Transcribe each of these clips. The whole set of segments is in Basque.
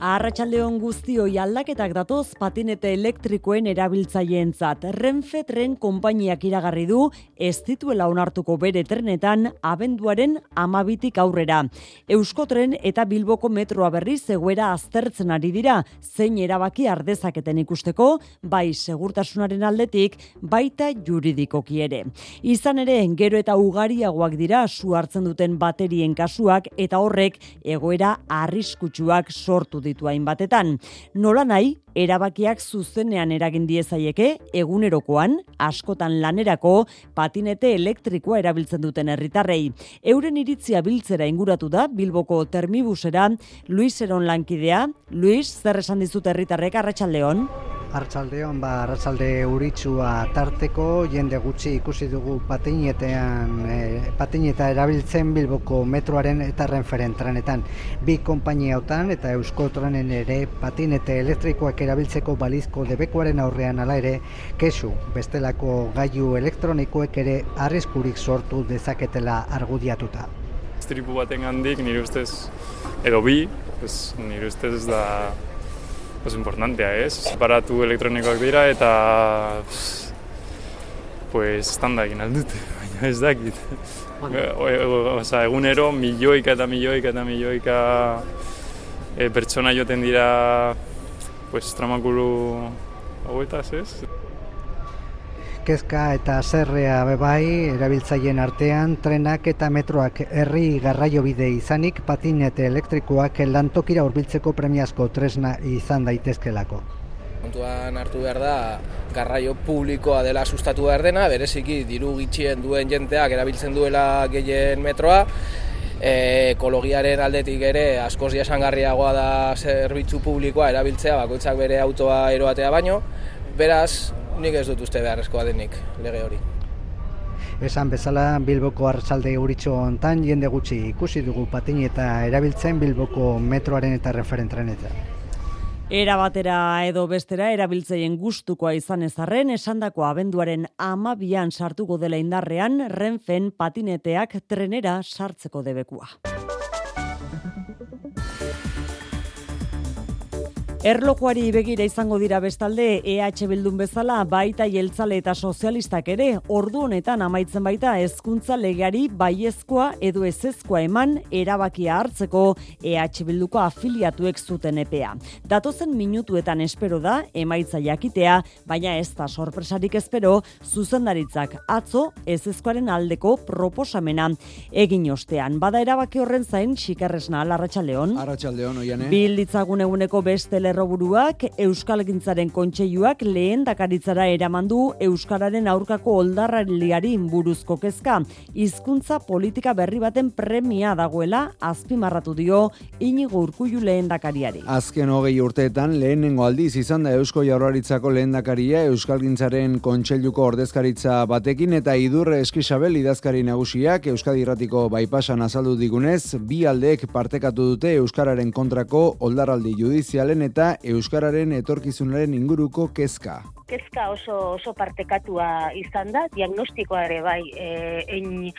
Arratxaldeon guztioi aldaketak datoz patinete elektrikoen erabiltzaileentzat. Renfe tren konpainiak iragarri du ez dituela onartuko bere trenetan abenduaren amabitik aurrera. Euskotren eta Bilboko metroa berri zegoera aztertzen ari dira, zein erabaki ardezaketen ikusteko, bai segurtasunaren aldetik, baita juridikoki ere. Izan ere, gero eta ugariagoak dira su hartzen duten baterien kasuak eta horrek egoera arriskutsuak sortu ditu ditu hainbatetan. Nola nahi, erabakiak zuzenean eragin diezaieke egunerokoan askotan lanerako patinete elektrikoa erabiltzen duten herritarrei. Euren iritzia biltzera inguratu da Bilboko termibusera Luis Eron lankidea. Luis, zer esan dizut herritarrek arratsaldeon? Arratsaldeon ba arratsalde uritsua tarteko jende gutxi ikusi dugu patinetean e, patineta erabiltzen Bilboko metroaren eta renferen trenetan bi konpainiautan eta Eusko Trenen ere patinete elektrikoak erabiltzeko balizko debekuaren aurrean hala ere kesu bestelako gailu elektronikoek ere arriskurik sortu dezaketela argudiatuta. Estripu baten gandik nire ustez edo bi, ez, nire ustez da pues importantea, ez? Aparatu elektronikoak dira eta pues estanda egin aldute, baina ez dakit. Osa, egunero milioika eta milioika eta milioika e, pertsona joten dira pues, tramakulu hauetaz, ez? Kezka eta zerrea bebai erabiltzaileen artean trenak eta metroak herri garraio bide izanik patinete elektrikoak lantokira hurbiltzeko premiazko tresna izan daitezkelako. Kontuan hartu behar da garraio publikoa dela sustatu behar dena, bereziki diru gitxien duen jenteak erabiltzen duela gehien metroa, e, ekologiaren aldetik ere askoz jasangarriagoa da zerbitzu publikoa erabiltzea bakoitzak bere autoa eroatea baino, beraz nik ez dut uste beharrezkoa denik lege hori. Esan bezala Bilboko arratsalde uritxo hontan jende gutxi ikusi dugu patini eta erabiltzen Bilboko metroaren eta referentren eta. Era batera edo bestera erabiltzeien gustukoa izan ezarren esandako abenduaren amabian sartuko dela indarrean renfen patineteak trenera sartzeko debekua. Erlojuari begira izango dira bestalde EH Bildun bezala baita jeltzale eta sozialistak ere ordu honetan amaitzen baita hezkuntza legeari baiezkoa edo ezezkoa eman erabakia hartzeko EH Bilduko afiliatuek zuten epea. Datozen minutuetan espero da emaitza jakitea, baina ez da sorpresarik espero zuzendaritzak atzo ezezkoaren aldeko proposamena egin ostean. Bada erabaki horren zain xikarresna alarratxaldeon. Arratxaldeon, oiane. Bilditzagun eguneko beste lerroburuak Euskal Gintzaren kontseiluak lehen dakaritzara eramandu Euskararen aurkako oldarraliari buruzko kezka. Hizkuntza politika berri baten premia dagoela azpimarratu dio inigo urkullu lehen dakariari. Azken hogei urteetan lehenengo aldiz izan da Eusko Jaurlaritzako lehen dakaria Euskal Gintzaren kontseiluko ordezkaritza batekin eta idurre eskisabel idazkari nagusiak Euskadi Irratiko baipasan azaldu digunez, bi aldeek partekatu dute Euskararen kontrako oldarraldi judizialen eta euskararen etorkizunaren inguruko kezka kezka oso oso partekatua izan da, diagnostikoa ere bai e, ein,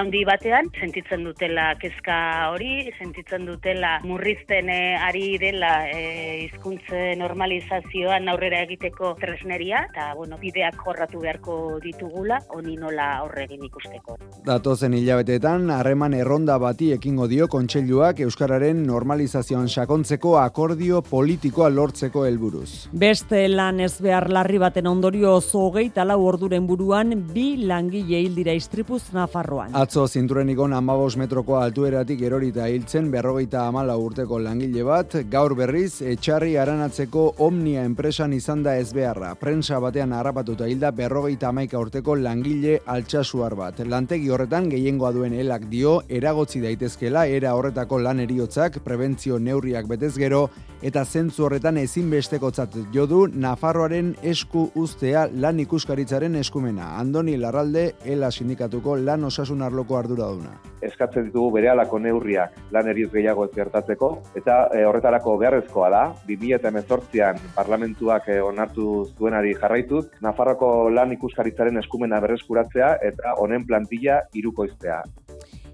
handi batean, sentitzen dutela kezka hori, sentitzen dutela murrizten e, ari dela e, hizkuntze normalizazioan aurrera egiteko tresneria, eta bueno, bideak jorratu beharko ditugula, honi nola horregin ikusteko. Datozen hilabeteetan, harreman erronda bati ekingo dio kontseiluak Euskararen normalizazioan sakontzeko akordio politikoa lortzeko helburuz. Beste lan ez behar larri baten ondorio zogeita lau orduren buruan bi langile hil dira istripuz Nafarroan. Atzo zinturenikon amabos metroko altueratik erorita hiltzen berrogeita amala urteko langile bat, gaur berriz etxarri aranatzeko omnia enpresan izan da ez beharra. Prensa batean harrapatuta hilda berrogeita amaika urteko langile altxasuar bat. Lantegi horretan gehiengoa duen elak dio eragotzi daitezkela era horretako lan eriotzak, prebentzio neurriak betez gero, eta zentzu horretan ezinbestekotzat jodu Nafarroaren esku esku ustea lan ikuskaritzaren eskumena. Andoni Larralde, ELA sindikatuko lan osasun arloko arduraduna. Eskatzen ditugu bere alako neurriak lan eriz gehiago ez gertatzeko, eta e, horretarako beharrezkoa da, 2018an parlamentuak e, onartu zuenari jarraituz, Nafarroko lan ikuskaritzaren eskumena berreskuratzea eta honen plantilla irukoiztea.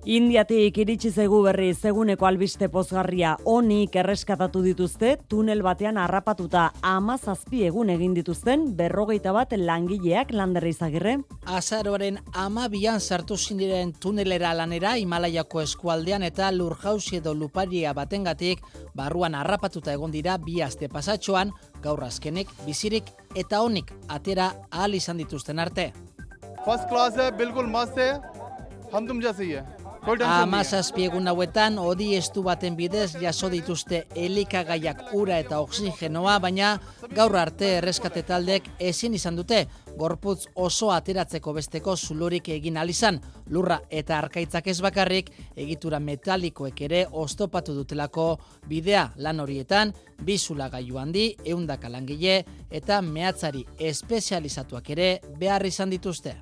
Indiatik iritsi zaigu berri zeguneko albiste pozgarria onik erreskatatu dituzte tunel batean harrapatuta ama zazpi egun egin dituzten berrogeita bat langileak landerri izagirre. Azaroaren ama bian sartu zindiren tunelera lanera Himalaiako eskualdean eta lurjausi edo luparia batengatik barruan harrapatuta egon dira bi aste pasatxoan gaur azkenik bizirik eta onik atera ahal izan dituzten arte. First class, bilkul mazte, handum jazia. है Amazazpiegun hauetan, odi estu baten bidez jaso dituzte elikagaiak ura eta oksigenoa, baina gaur arte erreskate taldek ezin izan dute, gorputz oso ateratzeko besteko zulorik egin alizan, lurra eta arkaitzak ez bakarrik, egitura metalikoek ere oztopatu dutelako bidea. Lan horietan, bizula gaiu handi, eundaka langile eta mehatzari espezializatuak ere behar izan dituzte.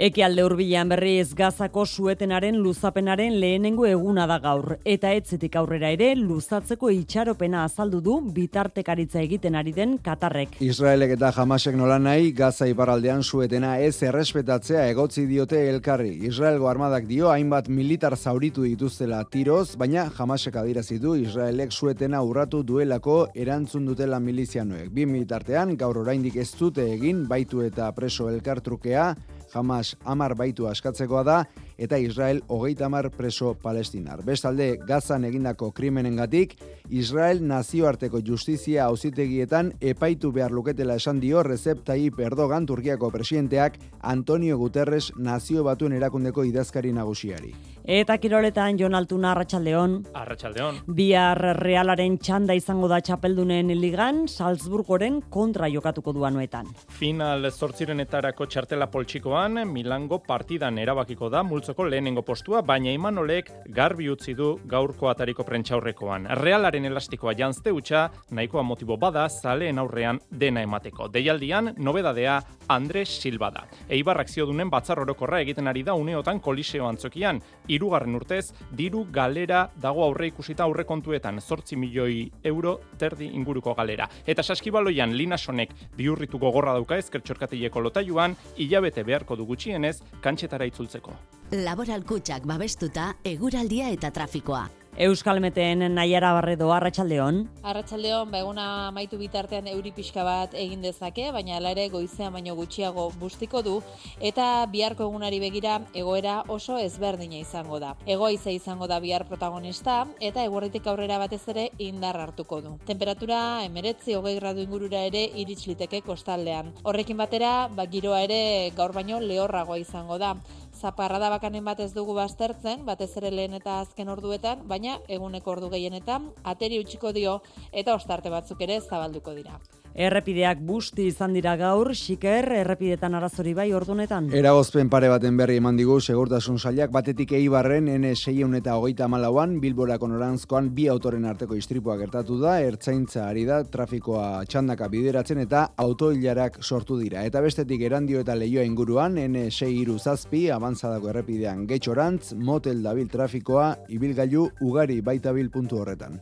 Eki alde urbilean berriz gazako suetenaren luzapenaren lehenengo eguna da gaur. Eta etzetik aurrera ere luzatzeko itxaropena azaldu du bitartekaritza egiten ari den Katarrek. Israelek eta Hamasek nola nahi gaza iparaldean suetena ez errespetatzea egotzi diote elkarri. Israelgo armadak dio hainbat militar zauritu dituztela tiroz, baina Hamasek adirazi du Israelek suetena urratu duelako erantzun dutela milizianoek. Bi militartean gaur oraindik ez dute egin baitu eta preso elkartrukea, Hamas amar baitu askatzekoa da, eta Israel hogeita amar preso palestinar. Bestalde, gazan egindako krimenengatik, Israel nazioarteko justizia auzitegietan epaitu behar luketela esan dio Recep Tayyip Erdogan Turkiako presidenteak Antonio Guterres nazio batuen erakundeko idazkari nagusiari. Eta kiroletan Jon Altuna Arratsaldeon. Arratsaldeon. Bihar Realaren txanda izango da txapeldunen ligan Salzburgoren kontra jokatuko duanuetan. Final zortzirenetarako txartela poltsikoan Milango partidan erabakiko da multzoko lehenengo postua, baina Imanolek garbi utzi du gaurko atariko prentxaurrekoan. Realaren elastikoa janzte utxa, nahikoa motibo bada zaleen aurrean dena emateko. Deialdian, nobedadea Andres Silva da. Eibarrak ziodunen batzar orokorra egiten ari da uneotan koliseo antzokian, irugarren urtez, diru galera dago aurre ikusita aurre kontuetan, zortzi milioi euro terdi inguruko galera. Eta saskibaloian linasonek biurritu gogorra dauka ezkertxorkatileko lotaiuan, hilabete beharko du gutxienez, kantxetara itzultzeko. Laboral kutsak babestuta, eguraldia eta trafikoa. Euskalmeten Naiara Barredo Arratsaldeon. Arratsaldeon, ba eguna bitartean euri pixka bat egin dezake, baina hala ere goizean baino gutxiago bustiko du eta biharko egunari begira egoera oso ezberdina izango da. Egoiza izango da bihar protagonista eta eguerritik aurrera batez ere indar hartuko du. Temperatura 19 gradu ingurura ere irits liteke kostaldean. Horrekin batera, ba giroa ere gaur baino lehorragoa izango da zaparrada bakanen bat ez dugu baztertzen, batez ere lehen eta azken orduetan, baina eguneko ordu gehienetan ateri utziko dio eta ostarte batzuk ere zabalduko dira. Errepideak busti izan dira gaur, xiker, errepidetan arazori bai ordunetan. Eragozpen pare baten berri eman digu, segurtasun sailak batetik eibarren N6 eta hogeita malauan, Bilborako norantzkoan bi autoren arteko istripua gertatu da, ertzaintza ari da, trafikoa txandaka bideratzen eta autoilarak sortu dira. Eta bestetik erandio eta lehioa inguruan, N6 iru zazpi, avanzadako errepidean getxorantz, motel dabil trafikoa, ibilgailu ugari baitabil puntu horretan.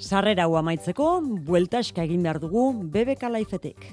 Sarrera hau amaitzeko, bueltaska egin behar dugu BBK Laifetek.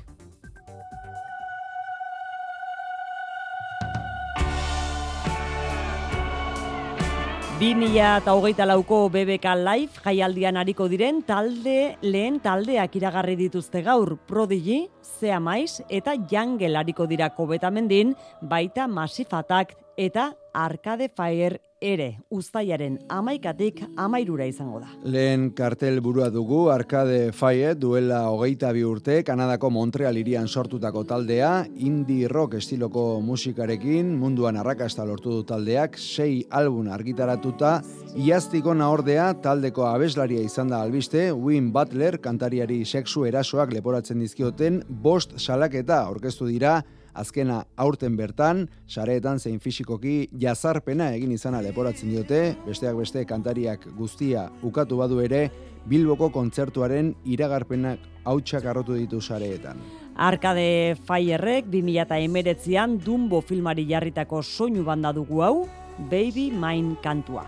Bi mila eta hogeita lauko BBK Live jaialdian hariko diren talde lehen taldeak iragarri dituzte gaur Prodigy, Zea Maiz eta Jangel hariko dira kobetamendin, baita Masifatak eta Arcade Fire ere uztailaren amaikatik amairura izango da. Lehen kartel burua dugu Arcade Fire duela hogeita bi urte Kanadako Montreal irian sortutako taldea, indie rock estiloko musikarekin munduan arrakasta lortu du taldeak, sei album argitaratuta, iaztiko naordea taldeko abeslaria izan da albiste, Win Butler kantariari sexu erasoak leporatzen dizkioten, bost salaketa orkestu dira, azkena aurten bertan, sareetan zein fisikoki jazarpena egin izana leporatzen diote, besteak beste kantariak guztia ukatu badu ere, Bilboko kontzertuaren iragarpenak hautsak arrotu ditu sareetan. Arkade Firerrek 2008an Dumbo filmari jarritako soinu banda dugu hau, Baby Mine kantua.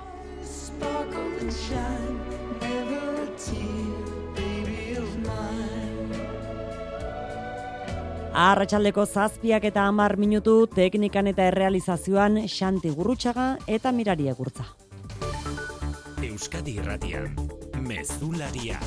Arratxaldeko zazpiak eta hamar minutu teknikan eta errealizazioan Xanti Gurrutxaga eta Mirari Egurtza. Euskadi Irratian, Mezularia,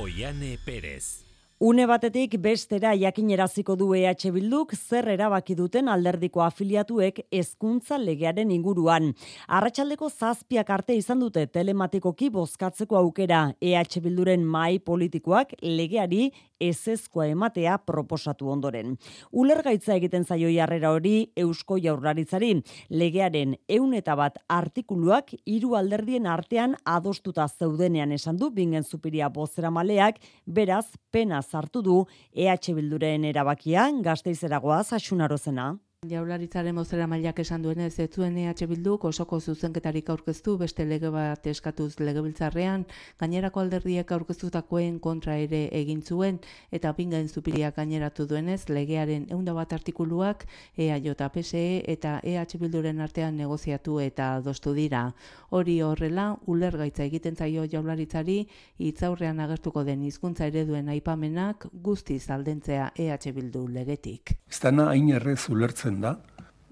Oiane Perez. Une batetik bestera jakineraziko du EH Bilduk zer erabaki duten alderdiko afiliatuek hezkuntza legearen inguruan. Arratsaldeko zazpiak arte izan dute telematikoki bozkatzeko aukera EH Bilduren mai politikoak legeari ezezkoa ematea proposatu ondoren. Ulergaitza egiten zaio jarrera hori Eusko Jaurlaritzari legearen ehun eta bat artikuluak hiru alderdien artean adostuta zeudenean esan du bingen zupiria bozera maleak, beraz pena sartu du EH Bilduren erabakia gazteizeragoaz asunarozena. Jaularitzaren mozera mailak esan duenez, ez zuen EH Bilduk osoko zuzenketarik aurkeztu beste lege bat eskatuz legebiltzarrean, gainerako alderdiek aurkeztutakoen kontra ere egin zuen, eta pingain zupiriak gaineratu duenez, legearen eunda bat artikuluak EAJ-PSE eta EH Bilduren artean negoziatu eta adostu dira. Hori horrela, ulergaitza egiten zaio jaularitzari, hitzaurrean agertuko den hizkuntza ereduen aipamenak guztiz aldentzea EH Bildu legetik. Ez dana hain errez ulertzen da,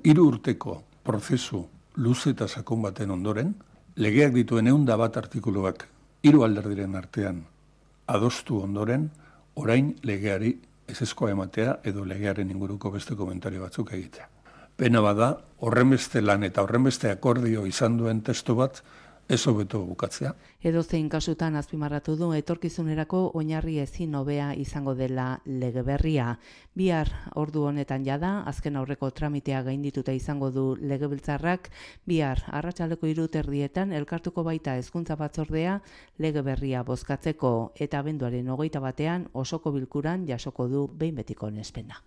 hiru urteko prozesu luze eta sakon baten ondoren, legeak dituen eunda bat artikuluak hiru alderdiren artean adostu ondoren, orain legeari ezeskoa ematea edo legearen inguruko beste komentario batzuk egitea. Pena bada, horrenbeste lan eta horrenbeste akordio izan duen testu bat, ez hobeto bukatzea. Edo zein kasutan azpimarratu du etorkizunerako oinarri ezin hobea izango dela lege berria. Bihar ordu honetan jada, azken aurreko tramitea gaindituta izango du legebiltzarrak, bihar arratsaldeko erdietan elkartuko baita hezkuntza batzordea lege berria bozkatzeko eta abenduaren hogeita batean osoko bilkuran jasoko du behin betiko nespena.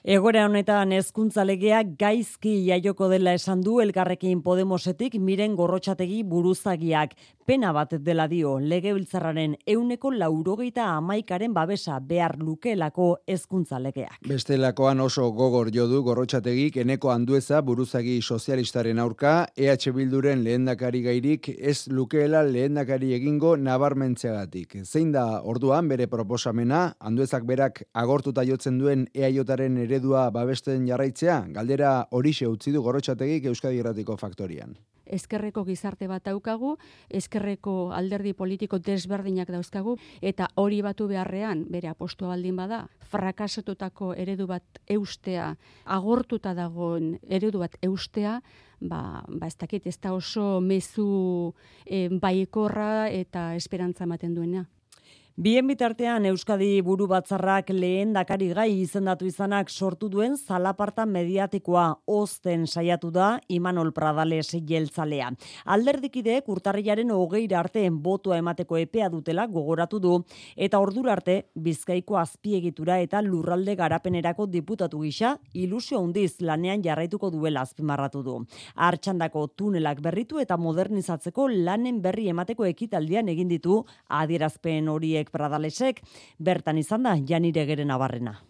Egora honetan hezkuntza legea gaizki jaioko dela esan du elkarrekin Podemosetik miren gorrotxategi buruzagiak. Pena bat dela dio legebiltzarraren euneko laurogeita amaikaren babesa behar lukelako hezkuntza legeak. Bestelakoan oso gogor jodu gorrotxategik eneko handueza buruzagi sozialistaren aurka EH Bilduren lehendakari gairik ez lukeela lehendakari egingo nabarmentzeagatik. Zein da orduan bere proposamena handuezak berak agortuta jotzen duen EAJaren eredua babesten jarraitzea, galdera horixe utzi du gorrotxategik Euskadi Erratiko Faktorian. Ezkerreko gizarte bat daukagu, ezkerreko alderdi politiko desberdinak dauzkagu, eta hori batu beharrean, bere apostua baldin bada, frakasatutako eredu bat eustea, agortuta dagoen eredu bat eustea, ba, ba ez dakit, ez da oso mezu e, baikorra eta esperantza ematen duena. Bien bitartean Euskadi buru batzarrak lehen dakari gai izendatu izanak sortu duen zalaparta mediatikoa ozten saiatu da Imanol Pradales jeltzalea. Alderdikideek urtarriaren hogeira arte botua emateko epea dutela gogoratu du eta ordura arte bizkaiko azpiegitura eta lurralde garapenerako diputatu gisa ilusio handiz lanean jarraituko duela azpimarratu du. Artxandako tunelak berritu eta modernizatzeko lanen berri emateko ekitaldian egin ditu adierazpen horiek Pradalesek, bertan izan da janire geren abarrena.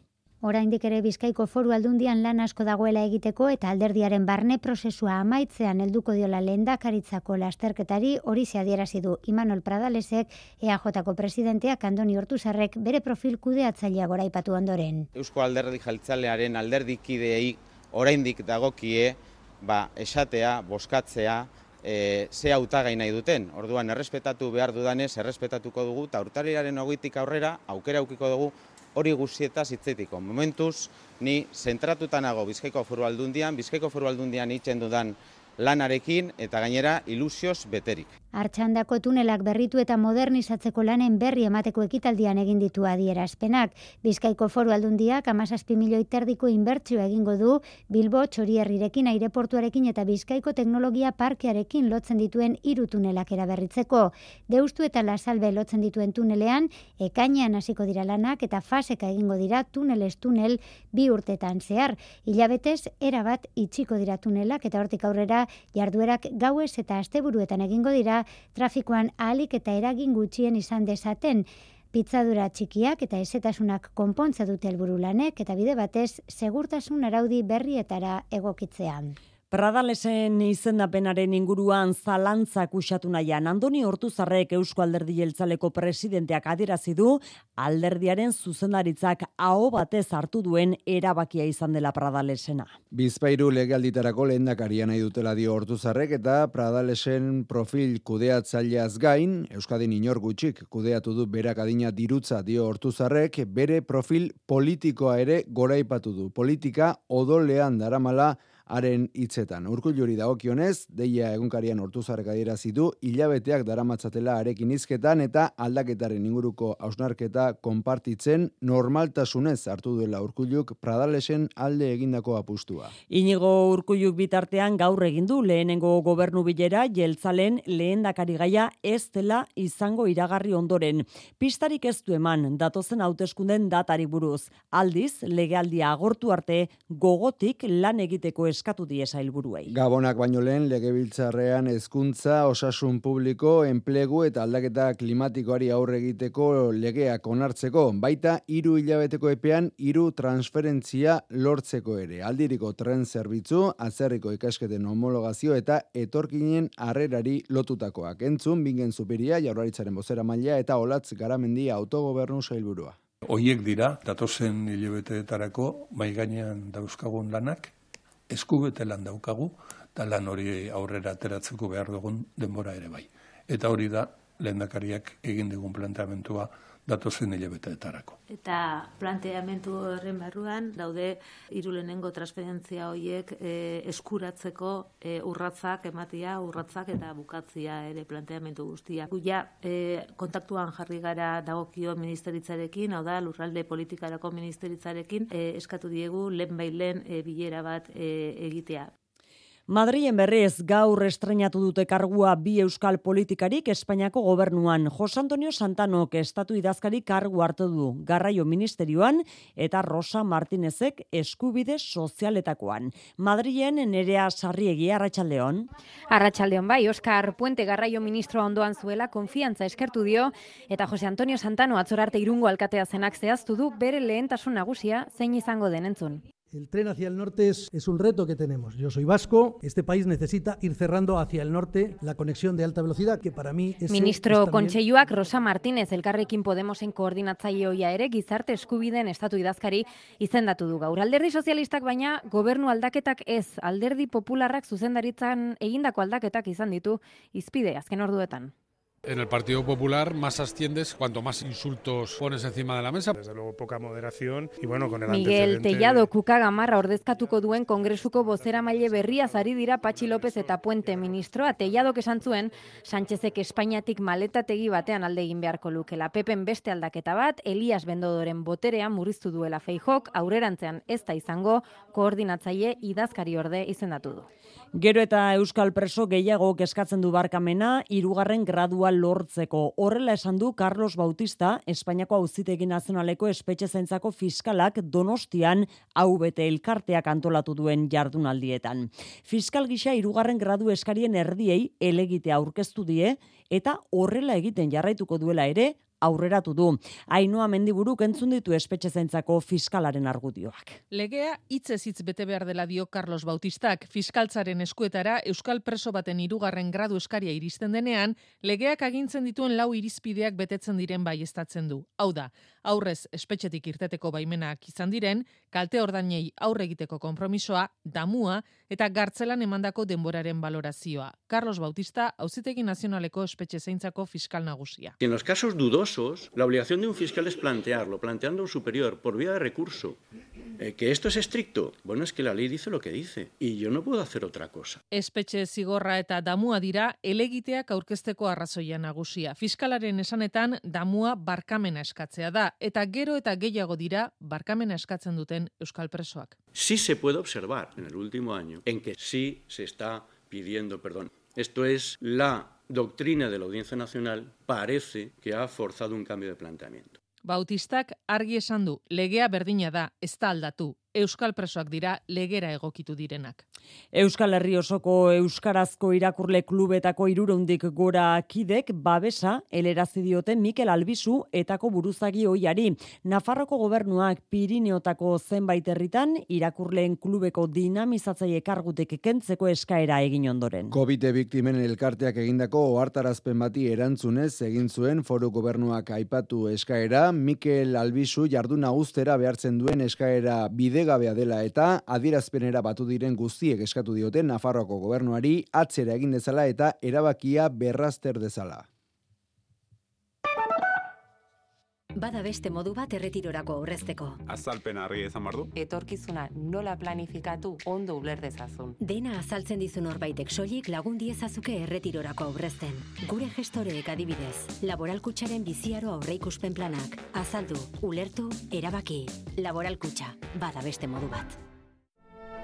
Oraindik ere Bizkaiko Foru Aldundian lan asko dagoela egiteko eta alderdiaren barne prozesua amaitzean helduko diola lehendakaritzako lasterketari hori se adierazi du Imanol Pradalesek EAJko presidenteak Andoni Hortuzarrek bere profil kudeatzailea goraipatu ondoren. Eusko Alderdi Jeltzalearen alderdikideei oraindik dagokie ba esatea, boskatzea, e, ze hautagai nahi duten. Orduan, errespetatu behar dudanez, errespetatuko dugu, eta urtariaren ogitik aurrera, aukera aukiko dugu, hori guztieta zitzetiko. Momentuz, ni zentratutan Bizkaiko foru aldundian, Bizkaiko foru aldundian itxen dudan lanarekin, eta gainera ilusioz beterik. Artxandako tunelak berritu eta modernizatzeko lanen berri emateko ekitaldian egin ditu adierazpenak. Bizkaiko foru aldundiak amazazpi milioi terdiko inbertsio egingo du Bilbo txorierrirekin aireportuarekin eta Bizkaiko teknologia parkearekin lotzen dituen hiru tunelak eraberritzeko. Deustu eta lasalbe lotzen dituen tunelean, ekainean hasiko dira lanak eta faseka egingo dira tunelez tunel bi urtetan zehar. Ilabetez, erabat itxiko dira tunelak eta hortik aurrera jarduerak gauez eta asteburuetan egingo dira trafikoan ahalik eta eragin gutxien izan dezaten. Pitzadura txikiak eta esetasunak konpontza dute helburu lanek eta bide batez segurtasun araudi berrietara egokitzean. Pradalesen izendapenaren inguruan zalantzak usatu nahian, Andoni Hortuzarrek Eusko Alderdi Jeltzaleko presidenteak adierazi du alderdiaren zuzendaritzak aho batez hartu duen erabakia izan dela Pradalesena. Bizpairu legalditarako lehendakaria nahi dutela dio Hortuzarrek eta Pradalesen profil kudeatzaileaz gain, Euskadin inor gutxik kudeatu du berak adina dirutza dio Hortuzarrek, bere profil politikoa ere goraipatu du. Politika odolean daramala haren hitzetan. Urkulluri dagokionez, deia egunkarian hortuzarrek adierazi hilabeteak daramatzatela arekin hizketan eta aldaketaren inguruko hausnarketa konpartitzen normaltasunez hartu duela Urkulluk Pradalesen alde egindako apustua. Inigo Urkulluk bitartean gaur egin du lehenengo gobernu bilera jeltzalen lehendakari gaia ez dela izango iragarri ondoren. Pistarik ez du eman datozen hauteskunden datari buruz. Aldiz, legealdia agortu arte gogotik lan egiteko es eskatu die sailburuei. Gabonak baino lehen legebiltzarrean hezkuntza, osasun publiko, enplegu eta aldaketa klimatikoari aurre egiteko legeak onartzeko, baita hiru hilabeteko epean hiru transferentzia lortzeko ere. Aldiriko tren zerbitzu, azerriko ikasketen homologazio eta etorkinen harrerari lotutakoak. Entzun bingen zupiria jaurlaritzaren bozera maila eta olatz garamendi autogobernu sailburua. Hoiek dira, datozen hilabeteetarako, gainean dauzkagun lanak, eskubete lan daukagu, eta lan hori aurrera ateratzeko behar dugun denbora ere bai. Eta hori da, lehendakariak egin dugun planteamentua datozen hilabeteetarako. Eta planteamentu horren barruan daude hiru lehenengo transferentzia horiek e, eskuratzeko e, urratzak ematia, urratzak eta bukatzia ere planteamentu guztia. Guia e, kontaktuan jarri gara dagokio ministeritzarekin, hau da lurralde politikarako ministeritzarekin, e, eskatu diegu lehen bailen e, bilera bat e, egitea. Madrilen berrez gaur estrenatu dute kargua bi euskal politikarik Espainiako gobernuan. Jos Antonio Santanok estatu idazkari kargu hartu du garraio ministerioan eta Rosa Martinezek eskubide sozialetakoan. Madrilen nerea sarriegi arratsaldeon. Arratsaldeon bai, Oscar Puente garraio ministroa ondoan zuela konfiantza eskertu dio eta Jose Antonio Santano atzorarte irungo alkatea zenak zehaztu du bere lehentasun nagusia zein izango den entzun. El tren hacia el norte es, es, un reto que tenemos. Yo soy vasco, este país necesita ir cerrando hacia el norte la conexión de alta velocidad, que para mí es... Ministro. Kontseiluak Rosa Martínez elkarrekin Podemosen koordinatzaile hoia ere gizarte eskubiden estatu idazkari izendatu du gaur. Alderdi sozialistak baina gobernu aldaketak ez, alderdi popularrak zuzendaritzan egindako aldaketak izan ditu izpide azken orduetan. En el Partido Popular más asciendes cuanto más insultos pones encima de la mesa. Desde luego poca moderación y bueno, con el Miguel antecedente... Tellado Kuka Gamarra ordezkatuko duen kongresuko bozera maile berria zari dira Patxi López eta Puente ministroa. Tellado esan zuen Sánchezek Espainiatik maletategi batean alde egin beharko lukela. Pepen beste aldaketa bat, Elias Bendodoren boterea murriztu duela feijok, aurrerantzean ez da izango koordinatzaile idazkari orde izendatu du. Gero eta Euskal Preso gehiago eskatzen du barkamena, irugarren gradua lortzeko. Horrela esan du Carlos Bautista, Espainiako auzitegi nazionaleko espetxe zaintzako fiskalak donostian hau bete elkarteak antolatu duen jardunaldietan. Fiskal gisa irugarren gradu eskarien erdiei elegitea aurkeztu die, eta horrela egiten jarraituko duela ere, aurreratu du. Ainoa mendiburuk entzun ditu espetxe zaintzako fiskalaren argudioak. Legea hitzez hitz bete behar dela dio Carlos Bautistak. Fiskaltzaren eskuetara Euskal preso baten irugarren gradu eskaria iristen denean, legeak agintzen dituen lau irizpideak betetzen diren baiestatzen du. Hau da, aurrez espetxetik irteteko baimenak izan diren, kalte ordainei aurre egiteko konpromisoa, damua eta gartzelan emandako denboraren valorazioa. Carlos Bautista, Auzitegi Nazionaleko espetxe zeintzako fiskal nagusia. En los casos dudosos, la obligación de un fiscal es plantearlo, planteando un superior por vía de recurso. Eh, que esto es estricto, bueno, es que la ley dice lo que dice y yo no puedo hacer otra cosa. Espetxe zigorra eta damua dira elegiteak aurkezteko arrazoia nagusia. Fiskalaren esanetan damua barkamena eskatzea da eta gero eta gehiago dira barkamena eskatzen duten euskal presoak. Sí se puede observar en el último año en que sí se está pidiendo perdón. Esto es la doctrina de la Audiencia Nacional parece que ha forzado un cambio de planteamiento. Bautistak argi esan du, legea berdina da, ez da aldatu. Euskal presoak dira legera egokitu direnak. Euskal Herri osoko Euskarazko irakurle klubetako irurundik gora kidek babesa elerazi diote Mikel Albizu etako buruzagi oiari. Nafarroko gobernuak Pirineotako zenbait herritan irakurleen klubeko dinamizatzaile kargutek kentzeko eskaera egin ondoren. COVID biktimen elkarteak egindako ohartarazpen bati erantzunez egin zuen foru gobernuak aipatu eskaera Mikel Albizu jarduna ustera behartzen duen eskaera bide bidegabea dela eta adierazpenera batu diren guztiek eskatu dioten Nafarroako gobernuari atzera egin dezala eta erabakia berrazter dezala. Bada beste modu bat erretirorako aurrezteko. Azalpen harri ezan bardu. Etorkizuna nola planifikatu ondo uler dezazun. Dena azaltzen dizun horbaitek soilik lagun diezazuke erretirorako aurrezten. Gure gestoreek adibidez, laboralkutsaren biziaro aurreikuspen planak. Azaldu, ulertu, erabaki. Laboralkutxa, bada beste modu bat.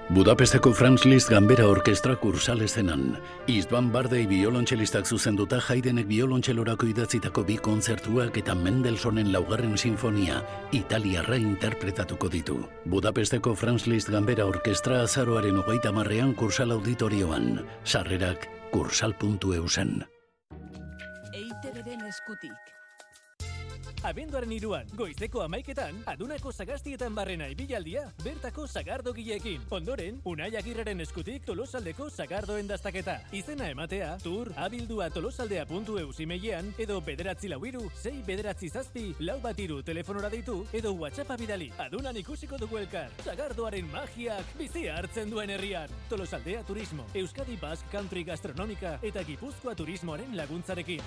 Budapesteko Franz Liszt Gambera Orkestra kursal ezenan. Istvan Bardei biolontxelistak zuzenduta jaidenek biolontxelorako idatzitako bi kontzertuak eta Mendelsonen laugarren sinfonia italiarra interpretatuko ditu. Budapesteko Franz Liszt Gambera Orkestra azaroaren hogeita marrean kursal auditorioan. Sarrerak kursal.eusen. Eite eskutik. Abenduaren iruan, goizeko amaiketan, adunako sagastietan barrena ibilaldia, bertako sagardo gilekin. Ondoren, unai agirraren eskutik tolosaldeko sagardoen daztaketa. Izena ematea, tur, abildua tolosaldea puntu eusimeian, edo bederatzi lauiru, sei bederatzi zazpi, lau batiru telefonora ditu, edo whatsappa bidali. Adunan ikusiko dugu elkar, sagardoaren magiak bizi hartzen duen herrian. Tolosaldea turismo, Euskadi Basque Country Gastronomika eta Gipuzkoa turismoaren laguntzarekin.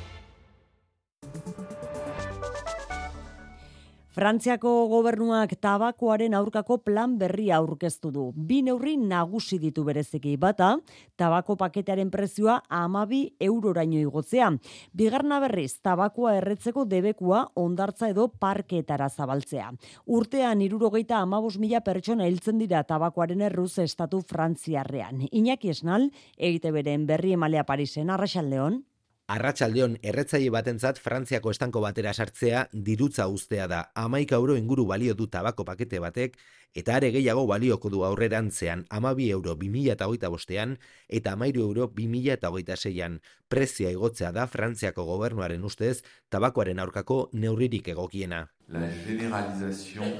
Frantziako gobernuak tabakoaren aurkako plan berria aurkeztu du. Bi neurri nagusi ditu bereziki bata, tabako paketearen prezioa amabi euroraino igotzea. Bigarna berriz, tabakoa erretzeko debekua ondartza edo parketara zabaltzea. Urtean irurogeita amabos mila pertsona hiltzen dira tabakoaren erruz estatu frantziarrean. Iñaki esnal, egite beren berri emalea Parisen, arraxaldeon. Arratsaldeon erretzaile batentzat Frantziako estanko batera sartzea dirutza ustea da. Amaika euro inguru balio du tabako pakete batek, eta are gehiago balioko du aurrerantzean amabi euro 2008 bostean, eta amairu euro 2008 an Prezia igotzea da Frantziako gobernuaren ustez tabakoaren aurkako neurririk egokiena. La generalización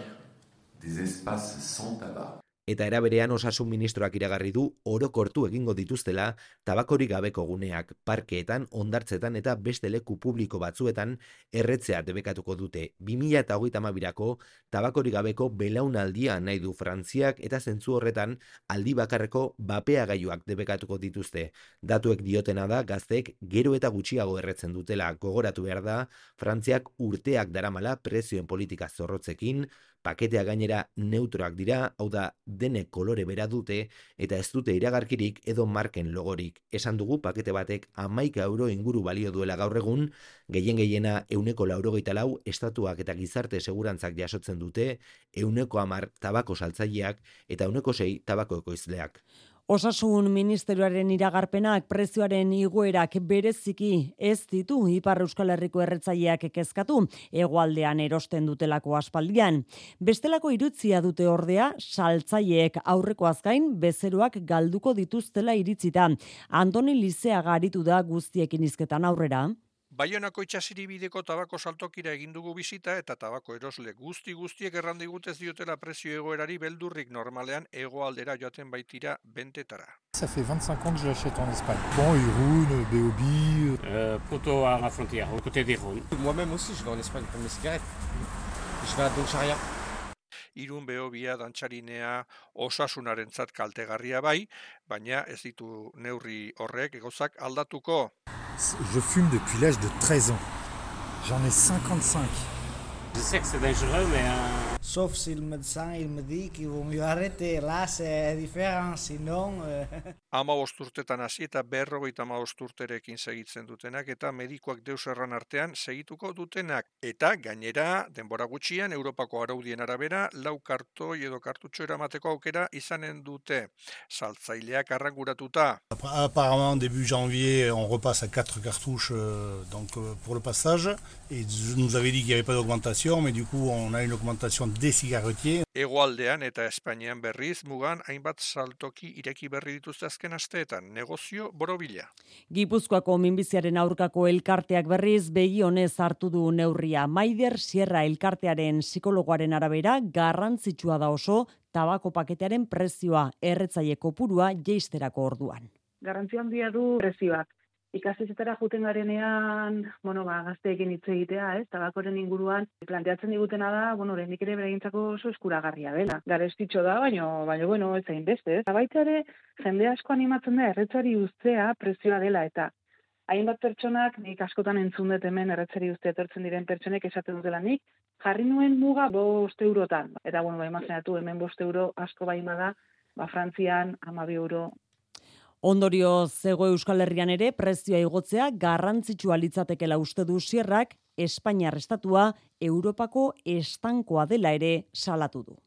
des espaces sans tabac eta eraberean osasun ministroak iragarri du orokortu egingo dituztela tabakori gabeko guneak parkeetan, ondartzetan eta beste leku publiko batzuetan erretzea debekatuko dute. 2008 ko tabakori gabeko belaunaldia nahi du Frantziak eta zentzu horretan aldi bakarreko bapea gaiuak debekatuko dituzte. Datuek diotena da gaztek gero eta gutxiago erretzen dutela gogoratu behar da Frantziak urteak daramala prezioen politika zorrotzekin, paketea gainera neutroak dira, hau da denek kolore bera dute eta ez dute iragarkirik edo marken logorik. Esan dugu pakete batek amaika euro inguru balio duela gaur egun, gehien gehiena euneko laurogeita lau estatuak eta gizarte segurantzak jasotzen dute, euneko amar tabako saltzaileak eta euneko sei tabako ekoizleak. Osasun Ministerioaren iragarpenak prezioaren igoerak bereziki ez ditu Ipar Euskal Herriko erretzaileak kezkatu hegoaldean erosten dutelako aspaldian. Bestelako irutzia dute ordea saltzaileek aurreko azkain bezeroak galduko dituztela iritzita. Antoni Lizea garitu da guztiekin izketan aurrera. Baionako itxasiri bideko tabako saltokira egin dugu bizita eta tabako erosle guzti guztiek errandi gutez diotela prezio egoerari beldurrik normalean egoaldera joaten baitira bentetara. Ça fait 25 ans que je l'achète en Espagne. Bon, Irun, Beobi... Euh, Porto à la frontière, au côté d'Irun. Moi-même aussi, je vais en Espagne pour mes cigarettes. Je vais à Doncharia. Irun behobia dantxarinea osasunarentzat kaltegarria bai, baina ez ditu neurri horrek egozak aldatuko. Je fume depuis l'âge de 13 ans. J'en ai 55. Je sais que c'est dangereux, mais... Euh... Sauf si le médecin il me dit qu'il vaut mieux arrêter. Là, c'est différent, sinon... Euh... Ama urtetan hasi eta berrogeita ama urterekin segitzen dutenak eta medikoak deus erran artean segituko dutenak. Eta gainera, denbora gutxian, Europako araudien arabera, lau kartoi edo kartutxo eramateko aukera izanen dute. Saltzaileak arranguratuta. Apparemment, début janvier, on repasse à 4 cartouches euh, donc, euh, pour le passage. Et nous avait dit qu'il n'y avait pas d'augmentation, mais du coup, on a une augmentation cigarettiers. Egoaldean eta Espainian berriz mugan hainbat saltoki ireki berri dituzte azken asteetan, negozio borobila. Gipuzkoako minbiziaren aurkako elkarteak berriz begi honez hartu du neurria. Maider Sierra elkartearen psikologoaren arabera garrantzitsua da oso tabako paketearen prezioa erretzaile kopurua jeisterako orduan. Garrantzia handia du prezioak ikastetxetara juten garenean, bueno, ba, gazteekin hitz egitea, ez, tabakoren inguruan, planteatzen digutena da, bueno, lehenik ere beregintzako oso eskuragarria dela. Garestitxo da, baino, baino, bueno, ez zain beste, ez. Baita ere, jende asko animatzen da, erretzari uztea prezioa dela, eta hainbat pertsonak, nik askotan entzun dut hemen erretzari uztea etortzen diren pertsonek esaten dutela nik, jarri nuen muga bost eurotan. Eta, bueno, ba, imaginatu, hemen bost euro asko bain bada, ba, Frantzian, amabi euro Ondorio zego Euskal Herrian ere prezioa igotzea garrantzitsua litzatekela uste du Sierrak Espainiar estatua Europako estankoa dela ere salatu du.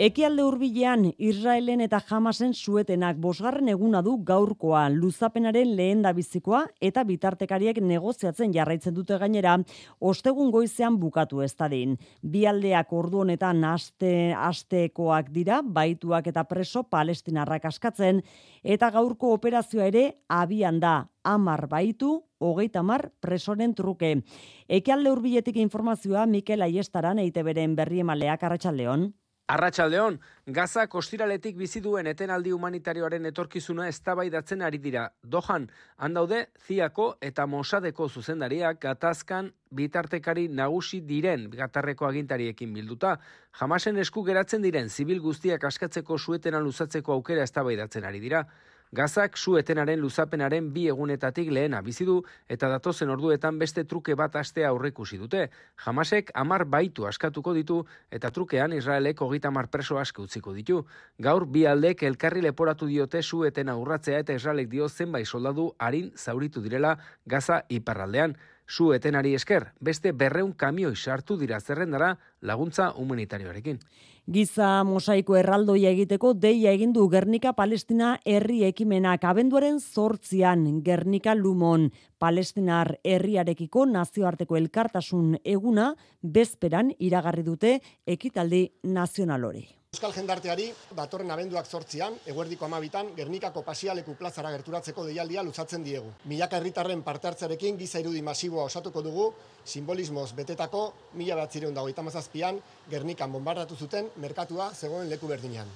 Ekialde hurbilean Israelen eta Hamasen suetenak bosgarren eguna du gaurkoa luzapenaren lehen dabizikoa eta bitartekariek negoziatzen jarraitzen dute gainera ostegun goizean bukatu ez dadin. Bi aldeak ordu honetan aste, astekoak dira, baituak eta preso palestinarrak askatzen eta gaurko operazioa ere abian da amar baitu, hogeita mar presoren truke. Ekialde hurbiletik informazioa Mikel Aiestaran eite beren berri emaleak arratsaldeon. Arratxaldeon, Gaza kostiraletik bizi duen etenaldi humanitarioaren etorkizuna eztabaidatzen ari dira. Dohan, handaude, ziako eta mosadeko zuzendariak gatazkan bitartekari nagusi diren gatarreko agintariekin bilduta. Jamasen esku geratzen diren zibil guztiak askatzeko suetena luzatzeko aukera eztabaidatzen ari dira. Gazak su etenaren luzapenaren bi egunetatik lehena bizi du eta datozen orduetan beste truke bat astea aurrekusi dute. Jamasek amar baitu askatuko ditu eta trukean Israelek hogita mar preso aske utziko ditu. Gaur bi aldek elkarri leporatu diote su etena urratzea eta Israelek dio zenbait soldadu harin zauritu direla Gaza iparraldean. Su etenari esker, beste berreun kamioi sartu dira zerrendara laguntza humanitarioarekin. Giza mosaiko erraldoia egiteko deia egin du Gernika Palestina herri ekimenak abenduaren zortzian Gernika Lumon Palestinar herriarekiko nazioarteko elkartasun eguna bezperan iragarri dute ekitaldi nazional hori. Euskal jendarteari, datorren abenduak zortzian, eguerdiko amabitan, Gernikako pasialeku plazara gerturatzeko deialdia luzatzen diegu. Milaka herritarren parte hartzarekin giza irudi masiboa osatuko dugu, simbolismoz betetako, mila bat zireun dago itamazazpian, Gernikan bombardatu zuten, merkatua zegoen leku berdinean.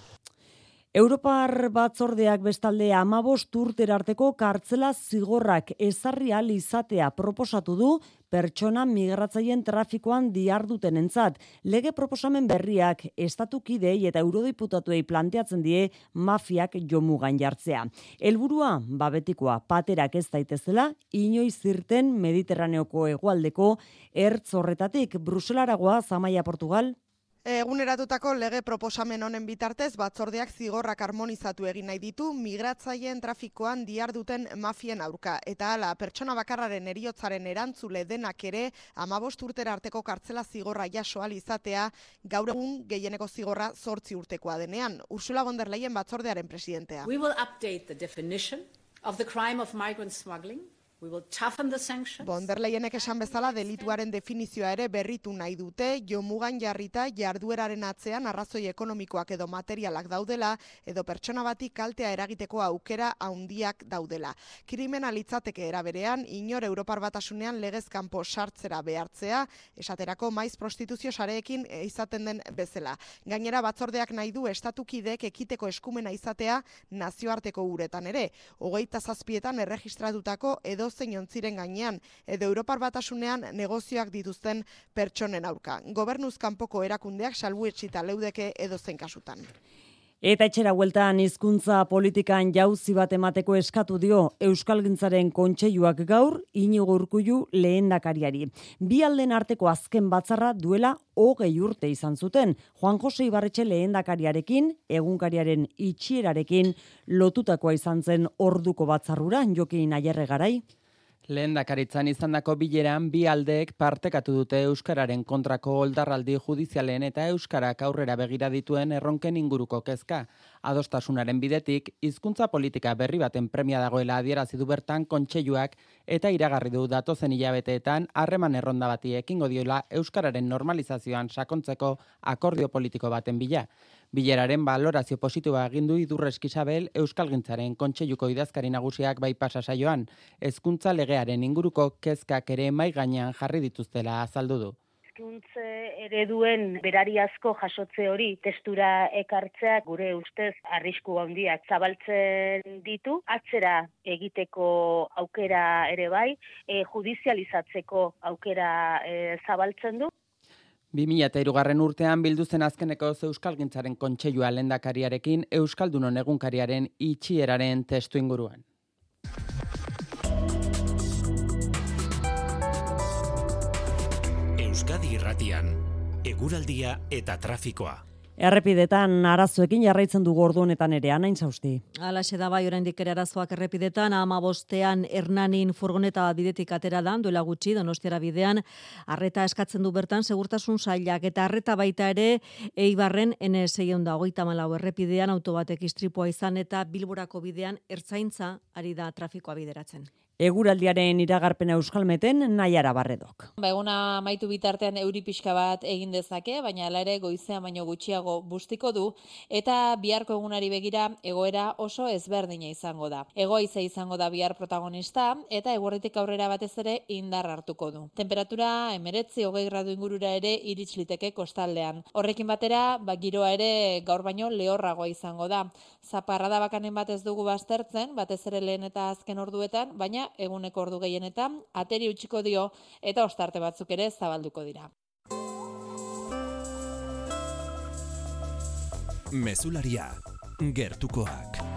Europar batzordeak bestalde amabost urtera arteko kartzela zigorrak ezarri izatea proposatu du pertsona migratzaien trafikoan diarduten entzat. Lege proposamen berriak estatukidei eta eurodiputatuei planteatzen die mafiak jomugan jartzea. Helburua babetikoa paterak ez daitezela, inoiz zirten Mediterraneoko hegoaldeko ertzorretatik Bruselaragoa Zamaia Portugal Eguneratutako lege proposamen honen bitartez batzordeak zigorrak harmonizatu egin nahi ditu migratzaileen trafikoan diarduten mafien aurka. Eta hala, pertsona bakarraren eriotzaren erantzule denak ere amabost urtera arteko kartzela zigorra jasoal izatea gaur egun gehieneko zigorra zortzi urtekoa denean. Ursula von der Leyen batzordearen presidentea. We will update the definition of the crime of migrant smuggling Bonderleienek esan bezala delituaren definizioa ere berritu nahi dute, jo mugan jarrita jardueraren atzean arrazoi ekonomikoak edo materialak daudela, edo pertsona batik kaltea eragiteko aukera haundiak daudela. Krimena litzateke eraberean, inor Europar batasunean legezkanpo sartzera behartzea, esaterako maiz prostituzio sareekin izaten den bezala. Gainera batzordeak nahi du estatukidek ekiteko eskumena izatea nazioarteko uretan ere. Hogeita zazpietan erregistratutako edo edozein ontziren gainean edo Europar batasunean negozioak dituzten pertsonen aurka. Gobernuz kanpoko erakundeak salbuetsita leudeke edozein kasutan. Eta etxera hueltan hizkuntza politikan jauzi bat emateko eskatu dio Euskalgintzaren kontseiluak gaur inigo urkullu lehendakariari. Bi alden arteko azken batzarra duela hogei urte izan zuten. Juan Jose Ibarretxe lehendakariarekin, egunkariaren itxierarekin lotutakoa izan zen orduko batzarrura, jokin aierre garai. Lehen dakaritzan izandako bileran bi aldeek partekatu dute Euskararen kontrako oldarraldi judizialen eta Euskarak aurrera begira dituen erronken inguruko kezka. Adostasunaren bidetik, hizkuntza politika berri baten premia dagoela adierazi du bertan kontseiluak eta iragarri du datozen hilabeteetan harreman erronda bati ekingo diola Euskararen normalizazioan sakontzeko akordio politiko baten bila. Bileraren balorazio positiboa egin du Idurres Isabel Euskalgintzaren kontseiluko idazkari nagusiak bai pasa saioan, hezkuntza legearen inguruko kezkak ere mai gainean jarri dituztela azaldu du. Hizkuntze ereduen berariazko jasotze hori testura ekartzeak gure ustez arrisku handiak zabaltzen ditu. Atzera egiteko aukera ere bai e, judizializatzeko aukera e, zabaltzen du 2003 garren urtean bilduzen azkeneko Euskalgintzaren kontseilua lendakariarekin Euskaldunon egunkariaren itxieraren testu inguruan. Euskadi irratian, eguraldia eta trafikoa. Errepidetan arazoekin jarraitzen du gordu honetan ere anain zausti. Alaxe da bai oraindik ere arazoak errepidetan ama bostean Hernanin furgoneta bidetik atera da duela gutxi Donostiara bidean arreta eskatzen du bertan segurtasun sailak eta arreta baita ere Eibarren N624 errepidean autobatek istripua izan eta Bilborako bidean ertzaintza ari da trafikoa bideratzen. Eguraldiaren iragarpena euskalmeten nahiara barredok. Ba, eguna maitu bitartean euri pixka bat egin dezake, baina ala ere goizean baino gutxiago bustiko du, eta biharko egunari begira egoera oso ezberdina izango da. Egoize izango da bihar protagonista, eta egurritik aurrera batez ere indar hartuko du. Temperatura emeretzi hogei gradu ingurura ere iritsliteke kostaldean. Horrekin batera, ba, giroa ere gaur baino lehorragoa izango da. Zaparra da bakanen batez dugu baztertzen, batez ere lehen eta azken orduetan, baina eguneko ordu gehienetan ateri utziko dio eta ostarte batzuk ere zabalduko dira. Mesularia gertukoak.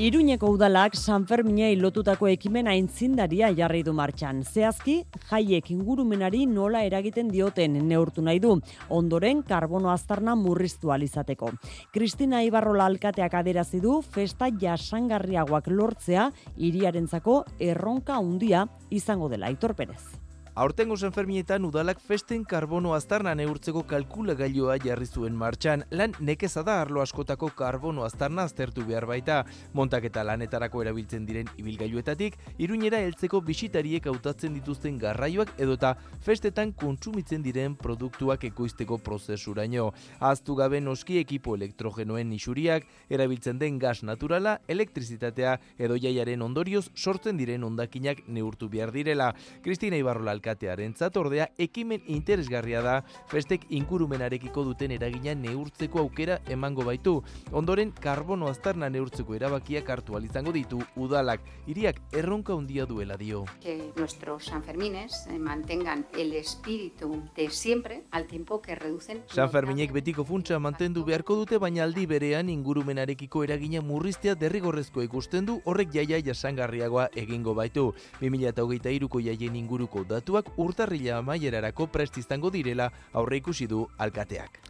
Iruñeko udalak San Ferminei lotutako ekimen aintzindaria jarri du martxan. Zehazki, jaiek ingurumenari nola eragiten dioten neurtu nahi du, ondoren karbono aztarna murriztu alizateko. Kristina Ibarrola alkateak aderazi du festa jasangarriagoak lortzea iriarentzako erronka handia izango dela Aitor Perez. Aurtengo Sanferminetan udalak festen karbono aztarna neurtzeko kalkula gailua jarri zuen martxan, lan nekeza da arlo askotako karbono aztarna aztertu behar baita. Montak eta lanetarako erabiltzen diren ibilgailuetatik, iruñera heltzeko bisitariek hautatzen dituzten garraioak edota festetan kontsumitzen diren produktuak ekoizteko prozesuraino. Aztu gabe noski ekipo elektrogenoen isuriak, erabiltzen den gas naturala, elektrizitatea edo jaiaren ondorioz sortzen diren ondakinak neurtu behar direla. Kristina Ibarrola alkatearen zatordea ekimen interesgarria da festek inkurumenarekiko duten eragina neurtzeko aukera emango baitu. Ondoren karbono aztarna neurtzeko erabakiak hartu izango ditu udalak hiriak erronka handia duela dio. Que nuestros Sanfermines eh, mantengan el espíritu de siempre al tiempo que reducen Sanferminek betiko funtsa mantendu beharko dute baina aldi berean ingurumenarekiko eragina murriztea derrigorrezko ikusten du horrek jaia jasangarriagoa egingo baitu. 2023ko jaien inguruko datuak urtarrila amaierarako prest izango direla aurre ikusi du alkateak.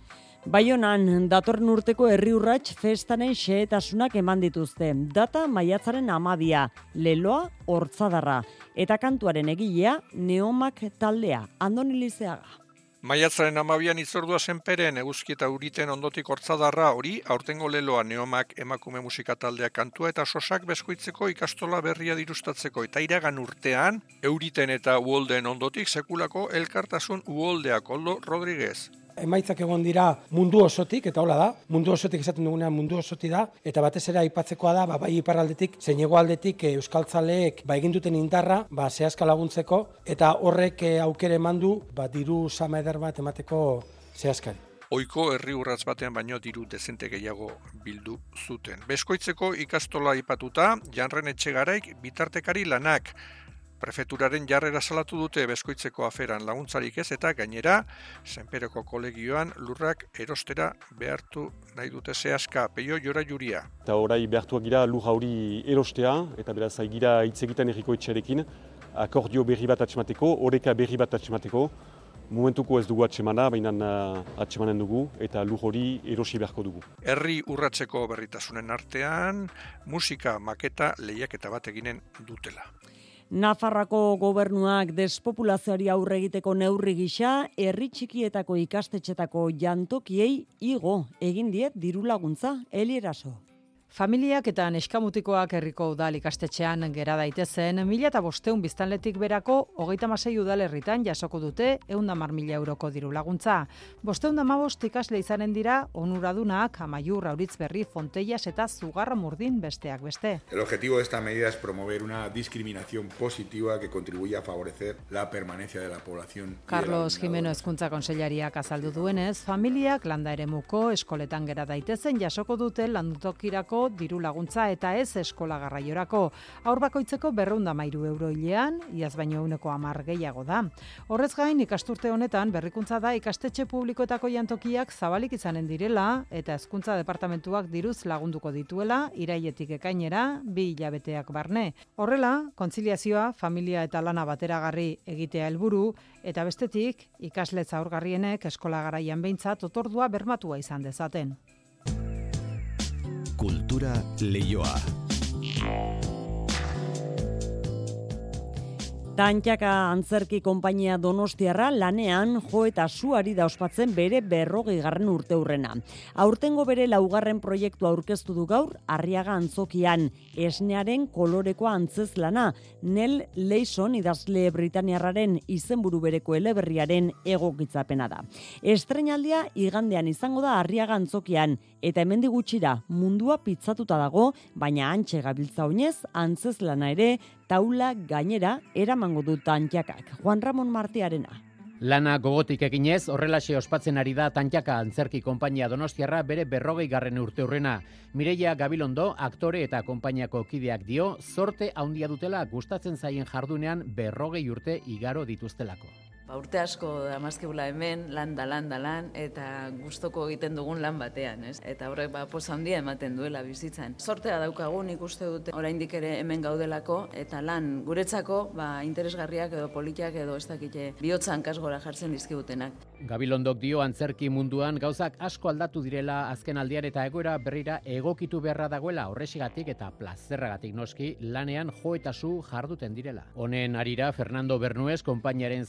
Baionan, datorren urteko herri urrats festanen xehetasunak eman dituzte. Data maiatzaren amabia, leloa hortzadarra. Eta kantuaren egilea, neomak taldea, andoni lizeaga. Maiatzaren amabian itzordua zenperen eguzki eta uriten ondotik hortzadarra hori, aurtengo leloa neomak emakume musika taldea kantua eta sosak beskoitzeko ikastola berria dirustatzeko. Eta iragan urtean, euriten eta uolden ondotik sekulako elkartasun uoldeak, Oldo Rodriguez emaitzak egon dira mundu osotik, eta hola da, mundu osotik esaten dugunean mundu osoti da, eta batez ere aipatzekoa da, ba, bai iparraldetik, zein egualdetik e, euskaltzaleek ba, egin duten indarra, ba, zehazka laguntzeko, eta horrek e, aukere eman du, ba, diru sama eder bat emateko zehazkari. Oiko herri urratz batean baino diru dezente gehiago bildu zuten. Beskoitzeko ikastola ipatuta, janren etxegaraik bitartekari lanak, Prefeturaren jarrera salatu dute bezkoitzeko aferan laguntzarik ez eta gainera, zenpereko kolegioan lurrak erostera behartu nahi dute zehazka, peio jora juria. Eta orai behartuak gira lur hauri erostea, eta beraz gira hitz egiten erriko etxerekin, akordio berri bat atxemateko, oreka berri bat atxemateko, Momentuko ez dugu atxemana, baina atxemanen dugu eta lur hori erosi beharko dugu. Herri urratzeko berritasunen artean, musika maketa lehiaketa bat eginen dutela. Nafarrako gobernuak despopulazioari aurre egiteko neurri gisa, herri txikietako ikastetxetako jantokiei igo egin diet diru laguntza, elieraso. Familiak eta neskamutikoak herriko udal ikastetxean gera daitezen, mila eta bosteun biztanletik berako, hogeita masei udalerritan jasoko dute eunda mar mila euroko diru laguntza. Bosteun da mabost ikasle izanen dira, onuradunak, amaiur, auritz berri, fonteias eta zugarra murdin besteak beste. El objetivo de esta medida es promover una discriminación positiva que contribuya a favorecer la permanencia de la población. Carlos Jimeno Ezkuntza Konsellariak azaldu duenez, familiak landa ere muko, eskoletan gera daitezen jasoko dute landutokirako diru laguntza eta ez eskola garraiorako. Aur bakoitzeko berreunda mairu euro hilean, iaz baino euneko amar gehiago da. Horrez gain, ikasturte honetan berrikuntza da ikastetxe publikoetako jantokiak zabalik izanen direla eta hezkuntza departamentuak diruz lagunduko dituela, iraietik ekainera, bi hilabeteak barne. Horrela, kontziliazioa, familia eta lana bateragarri egitea helburu eta bestetik, ikasletza aurgarrienek eskola garaian behintzat otordua bermatua izan dezaten. Cultura Leyoa. Leioa. Tantxaka antzerki konpainia donostiarra lanean jo eta suari da ospatzen bere berrogei garren urte hurrena. Aurtengo bere laugarren proiektu aurkeztu du gaur, arriaga antzokian, esnearen kolorekoa antzez lana, Nel Leison idazle Britaniarraren izenburu bereko eleberriaren egokitzapena da. Estrenaldia igandean izango da arriaga antzokian, eta hemendi gutxira mundua pitzatuta dago, baina antxe gabiltza oinez, antzez lana ere, taula gainera eramango du tantxakak. Juan Ramon Martiarena. Lana gogotik eginez, horrelaxe ospatzen ari da Tantxaka antzerki konpainia Donostiarra bere berrogei garren urte hurrena. Mireia Gabilondo, aktore eta konpainiako kideak dio, zorte haundia dutela gustatzen zaien jardunean berrogei urte igaro dituztelako. Ba, urte asko amazkibula hemen, lan da lan da lan, eta gustoko egiten dugun lan batean, ez? Eta horrek ba, posa handia ematen duela bizitzan. Sortea daukagun ikuste dute oraindik ere hemen gaudelako, eta lan guretzako ba, interesgarriak edo politiak edo ez dakite bihotzan kasgora jartzen dizkibutenak. Gabilondok dio antzerki munduan gauzak asko aldatu direla azken aldian eta egoera berrira egokitu beharra dagoela horrexigatik eta plazerragatik noski lanean jo eta su jarduten direla. Honen arira Fernando Bernuez konpainiaren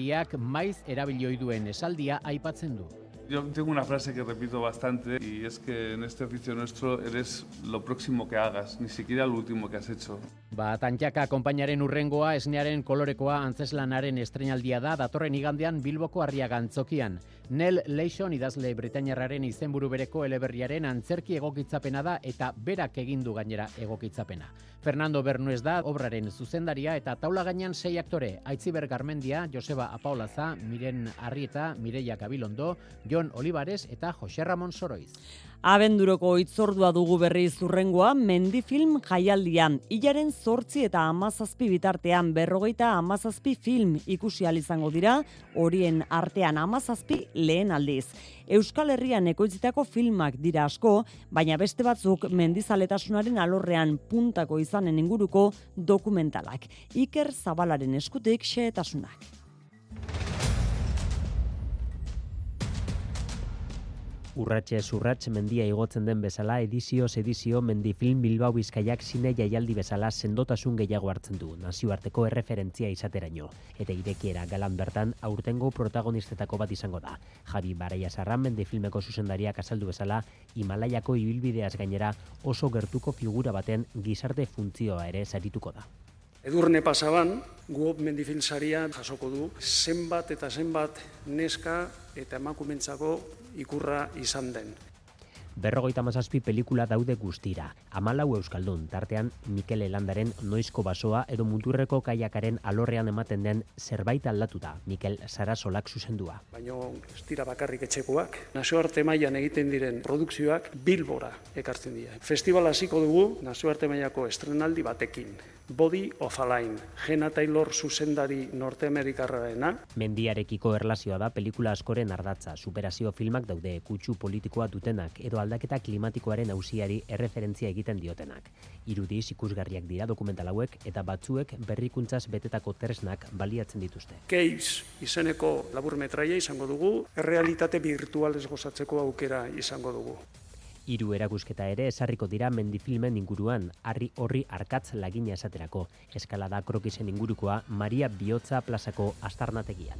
zuzendariak maiz erabilioi duen esaldia aipatzen du. Yo tengo una frase que repito bastante y es que en este oficio nuestro eres lo próximo que hagas, ni siquiera lo último que has hecho. Ba, tantxaka konpainaren urrengoa esnearen kolorekoa antzeslanaren estrenaldia da datorren igandean Bilboko harriaga antzokian. Nel Leishon idazle Britainiarraren izenburu bereko eleberriaren antzerki egokitzapena da eta berak egindu gainera egokitzapena. Fernando Bernuez da obraren zuzendaria eta taula gainean sei aktore, Aitziber Garmendia, Joseba Apaolaza, Miren Arrieta, Mireia Gabilondo, Jon Olivares eta Jose Ramon Soroiz. Abenduroko itzordua dugu berri zurrengoa, mendifilm jaialdia. Ilaren zortzi eta amazazpi bitartean berrogeita amazazpi film ikusi izango dira, horien artean amazazpi lehen aldiz. Euskal Herrian ekoitzitako filmak dira asko, baina beste batzuk mendizaletasunaren alorrean puntako izanen inguruko dokumentalak. Iker Zabalaren eskutik xeetasunak. Urratxe urrats mendia igotzen den bezala edizioz edizio mendifilm Bilbao Bizkaiak zine jaialdi bezala sendotasun gehiago hartzen du nazioarteko erreferentzia izateraino. Eta irekiera galan bertan aurtengo protagonistetako bat izango da. Javi Baraia Sarran mendifilmeko zuzendariak azaldu bezala Himalaiako ibilbideaz gainera oso gertuko figura baten gizarte funtzioa ere sarituko da. Edurne pasaban, gu mendifilm saria jasoko du zenbat eta zenbat neska eta emakumentzako ikurra izan den. Berrogeita mazazpi pelikula daude guztira. Amalau Euskaldun, tartean Mikel Elandaren noizko basoa edo muturreko kaiakaren alorrean ematen den zerbait aldatuta, Mikel Sarasolak zuzendua. Baina ez dira bakarrik etxekoak, nazioarte mailan egiten diren produkzioak bilbora ekartzen dira. Festival hasiko dugu nazioarte mailako estrenaldi batekin. Body of a Line, Gena Taylor zuzendari norteamerikarraena. Mendiarekiko erlazioa da pelikula askoren ardatza, superazio filmak daude, kutsu politikoa dutenak, edo aldaketa klimatikoaren ausiari erreferentzia egiten diotenak. Irudiz ikusgarriak dira dokumental hauek eta batzuek berrikuntzaz betetako tresnak baliatzen dituzte. Caves izeneko labur metraia izango dugu, errealitate virtualez gozatzeko aukera izango dugu. Hiru erakusketa ere esarriko dira mendifilmen inguruan, harri horri arkatz lagina esaterako. Eskalada krokisen ingurukoa Maria Biotza plazako astarnategian.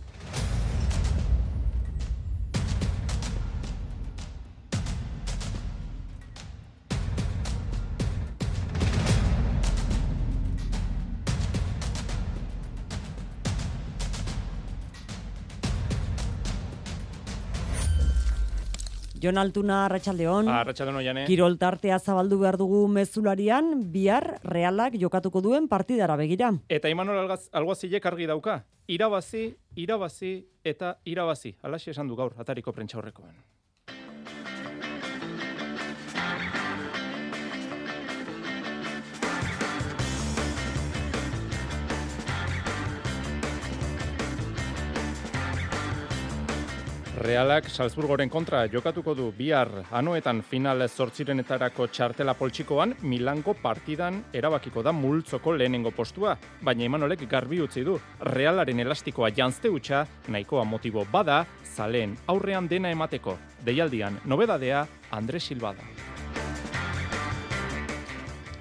Jon Altuna Arratsaldeon. Arratsaldeon oiane. Kirol tartea zabaldu behar dugu mezularian, bihar realak jokatuko duen partidara begira. Eta Imanol Alguazilek argi dauka. Irabazi, irabazi eta irabazi. Alaxi esan du gaur atariko prentxaurrekoan. Realak Salzburgoren kontra jokatuko du bihar anoetan final zortzirenetarako txartela poltsikoan Milango partidan erabakiko da multzoko lehenengo postua, baina Imanolek garbi utzi du. Realaren elastikoa janzte utxa nahikoa motibo bada, zaleen aurrean dena emateko. Deialdian, nobedadea, Andre Silva da.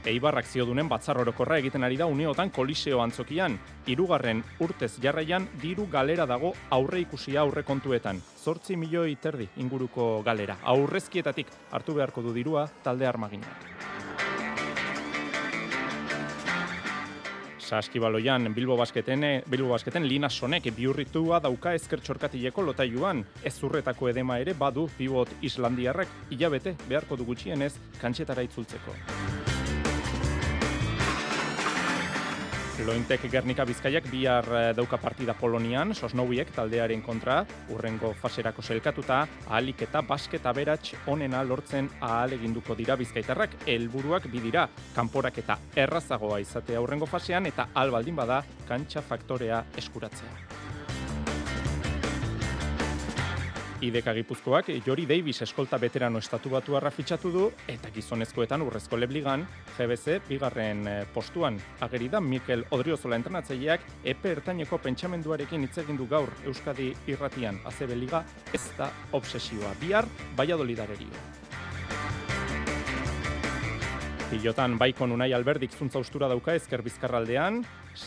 Eibarrak ziodunen batzar orokorra egiten ari da uneotan koliseo antzokian. Hirugarren urtez jarraian diru galera dago aurre ikusia aurre kontuetan. Zortzi milioi terdi inguruko galera. Aurrezkietatik hartu beharko du dirua talde armaginak. Saskibaloian Bilbo Basketen, Bilbo Basketen Lina Sonek biurritua dauka ezker txorkatileko lotailuan. Ez zurretako edema ere badu pivot Islandiarrek hilabete beharko du gutxienez kantxetara itzultzeko. Lointek Gernika Bizkaiak bihar eh, dauka partida Polonian, Sosnowiek taldearen kontra, urrengo faserako selkatuta, ahalik eta basketa beratx onena lortzen ahal eginduko dira Bizkaitarrak, helburuak bidira, kanporak eta errazagoa izatea urrengo fasean eta albaldin bada kantxa faktorea eskuratzea. Ideka Gipuzkoak Jori Davis eskolta veterano estatu batu fitxatu du eta gizonezkoetan urrezko lebligan GBC bigarren eh, postuan. Ageri da Mikel Odriozola entrenatzaileak epe ertaineko pentsamenduarekin hitz egin du gaur Euskadi irratian. ACB liga ez da obsesioa. Bihar Valladolidarerio. Pilotan baikon unai alberdik zuntza ustura dauka ezker bizkarraldean,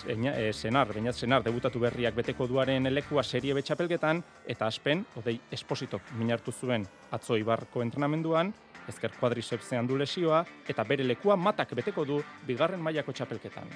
e, senar, bainat senar, debutatu berriak beteko duaren elekua serie betxapelgetan, eta aspen, odei espositok minartu zuen atzo ibarko entrenamenduan, ezker kuadrisepsean du lesioa, eta bere lekua matak beteko du bigarren mailako txapelketan.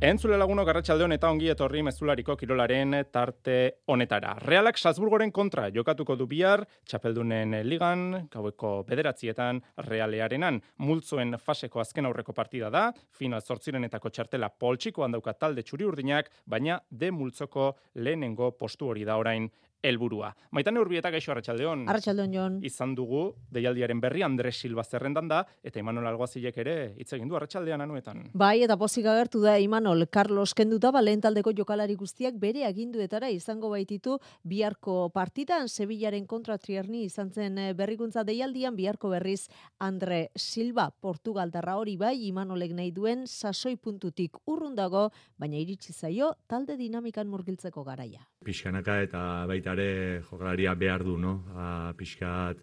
Entzule laguno garratxaldeon eta ongi etorri mezulariko kirolaren tarte honetara. Realak Salzburgoren kontra jokatuko du bihar, txapeldunen ligan, gaueko bederatzietan, realearenan, multzoen faseko azken aurreko partida da, final zortzirenetako txartela poltsikoan dauka talde txuri urdinak, baina de multzoko lehenengo postu hori da orain helburua. Maitan urbieta gaixo arratsaldeon. Arratsaldeon Jon. Izan dugu deialdiaren berri Andres Silva zerrendan da eta Imanol Alguazilek ere hitz egin du arratsaldean anuetan. Bai, eta pozik agertu da Imanol Carlos kenduta ba taldeko jokalari guztiak bere aginduetara izango baititu biharko partidan Sevillaren kontra Trierni izan zen eh, berrikuntza deialdian biharko berriz Andre Silva Portugaldarra hori bai Imanolek nahi duen sasoi puntutik urrun dago, baina iritsi zaio talde dinamikan murgiltzeko garaia. Pixkanaka eta baita ere jokalaria behar du, no? A, pixkat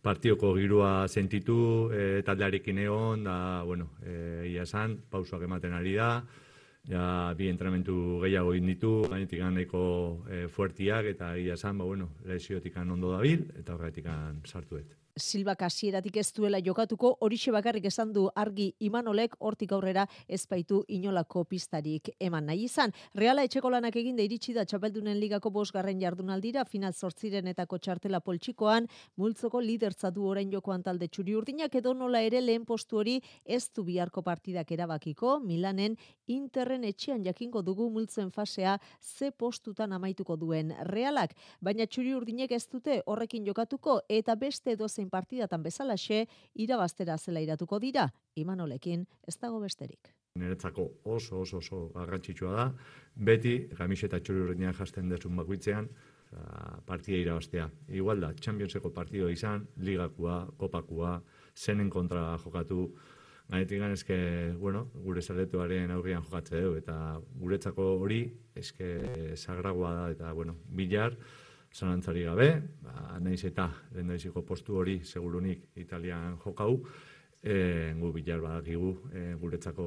partioko girua sentitu, e, taldearekin egon, da, bueno, e, ia esan, pausoak ematen ari da, ja, bi entrenamentu gehiago inditu, gainetik nahiko e, fuertiak, eta ia esan, ba, bueno, lesiotik ondo dabil, eta horretik sartuet. Silva kasieratik ez duela jokatuko, horixe bakarrik esan du argi imanolek hortik aurrera ezpaitu inolako pistarik eman nahi izan. Reala etxeko lanak egin da iritsi da txapeldunen ligako bosgarren jardunaldira, final sortzirenetako txartela poltsikoan, multzoko lidertza du orain jokoan talde txuri urdinak edo nola ere lehen postu hori ez du biharko partidak erabakiko, Milanen interren etxean jakingo dugu multzen fasea ze postutan amaituko duen realak, baina txuri urdinek ez dute horrekin jokatuko eta beste edozein partidatan bezalaxe irabaztera zela iratuko dira, imanolekin ez dago besterik. Niretzako oso oso oso garrantzitsua da, beti gamiseta txuri urdinean jasten desun bakoitzean, partida irabaztea. Igual da, Championseko partido izan, ligakua, kopakua, zenen kontra jokatu, Gainetik eske, bueno, gure zaletuaren aurrian jokatze dugu, eta guretzako hori, eske, sagragoa da, eta, bueno, bilar, zanantzari gabe, ba, nahiz eta, lehen postu hori, segurunik, italian jokau, e, gu bilar badakigu, e, guretzako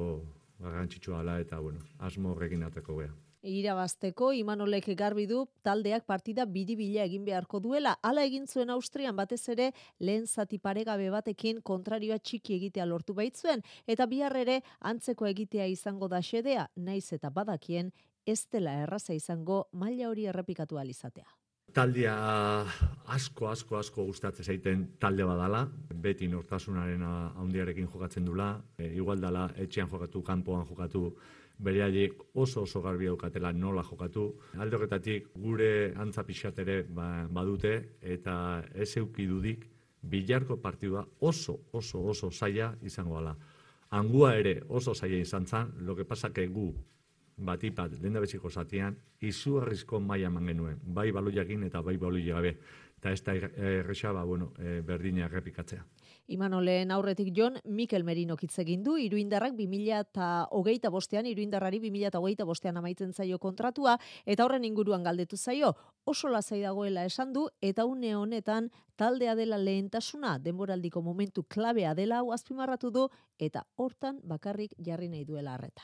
garrantzitsua ala, eta, bueno, asmo horrekin ateko beha irabazteko Imanolek garbi du taldeak partida biribila egin beharko duela. Hala egin zuen Austrian batez ere lehen zati paregabe batekin kontrarioa txiki egitea lortu baitzuen eta bihar ere antzeko egitea izango da xedea, naiz eta badakien ez dela erraza izango maila hori errepikatu alizatea. Taldea asko, asko, asko gustatzen zaiten talde badala, beti nortasunaren handiarekin jokatzen dula, e, igual dala etxean jokatu, kanpoan jokatu, beraiek oso oso garbi daukatela nola jokatu. Alde horretatik gure antza pixatere ba, badute eta ez euki dudik bilarko partidua oso oso oso zaila izango dela. Angua ere oso zaila izan zan, lo que pasa que gu batipat lenda beziko zatian, izugarrizko maila man genuen, bai baloiakin eta bai baloiak gabe. Eta ez da errexaba, bueno, e, berdina errepikatzea. Imanolen aurretik jon, Mikel Merino egin du, iruindarrak 2000 eta hogeita bostean, iruindarrari 2000 eta hogeita bostean amaitzen zaio kontratua, eta horren inguruan galdetu zaio, oso lazai dagoela esan du, eta une honetan taldea dela lehentasuna, denboraldiko momentu klabea dela hau azpimarratu du, eta hortan bakarrik jarri nahi duela harreta.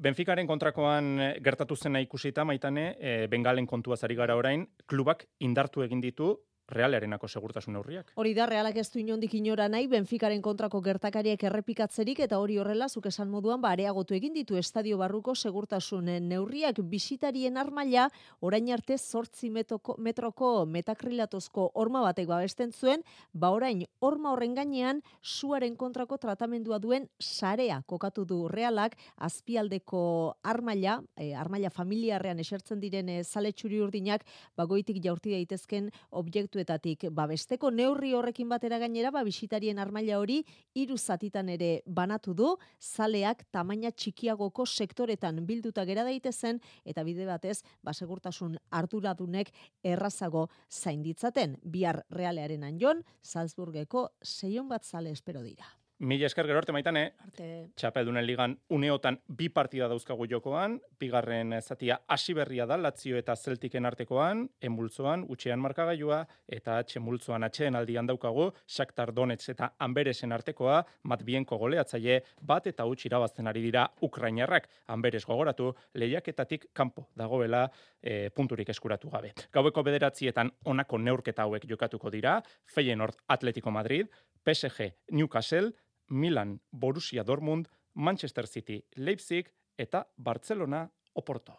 Benficaren kontrakoan eh, gertatu zena ikusita maitane, e, Bengalen kontua zari gara orain, klubak indartu egin ditu realerenako segurtasun neurriak. Hori da, realak ez du inondik inora nahi, Benficaren kontrako gertakariak errepikatzerik eta hori horrela, zuk esan moduan, bareagotu egin ditu estadio barruko segurtasun neurriak bisitarien armaila, orain arte sortzi metroko metakrilatozko horma batek babesten zuen, ba orain horma horren gainean, suaren kontrako tratamendua duen sarea kokatu du realak, azpialdeko armaila, e, armaila familiarrean esertzen diren e, zale txuri urdinak, bagoitik jaurti daitezken objektu batzuetatik. Babesteko neurri horrekin batera gainera ba bisitarien armaila hori hiru zatitan ere banatu du. Zaleak tamaina txikiagoko sektoretan bilduta gera daitezen eta bide batez ba segurtasun arduradunek errazago zainditzaten. Bihar realearen anjon Salzburgeko seion bat zale espero dira Mila esker gero arte maitane, arte. txapeldunen ligan uneotan bi partida dauzkagu jokoan, bigarren zatia hasi berria da, Lazio eta Celtiken artekoan, emultzoan, utxean markagailua, eta txemultzoan atxeen aldian daukagu, Shakhtar Donetsk eta Amberesen artekoa, matbienko goleatzaile, bat eta utx irabazten ari dira Ukrainarrak, Amberes gogoratu, lehiaketatik kanpo dagoela e, punturik eskuratu gabe. Gaueko bederatzietan onako neurketa hauek jokatuko dira, Feyenoord Atletico Madrid, PSG Newcastle, Milan, Borussia Dortmund, Manchester City, Leipzig eta Barcelona Oporto.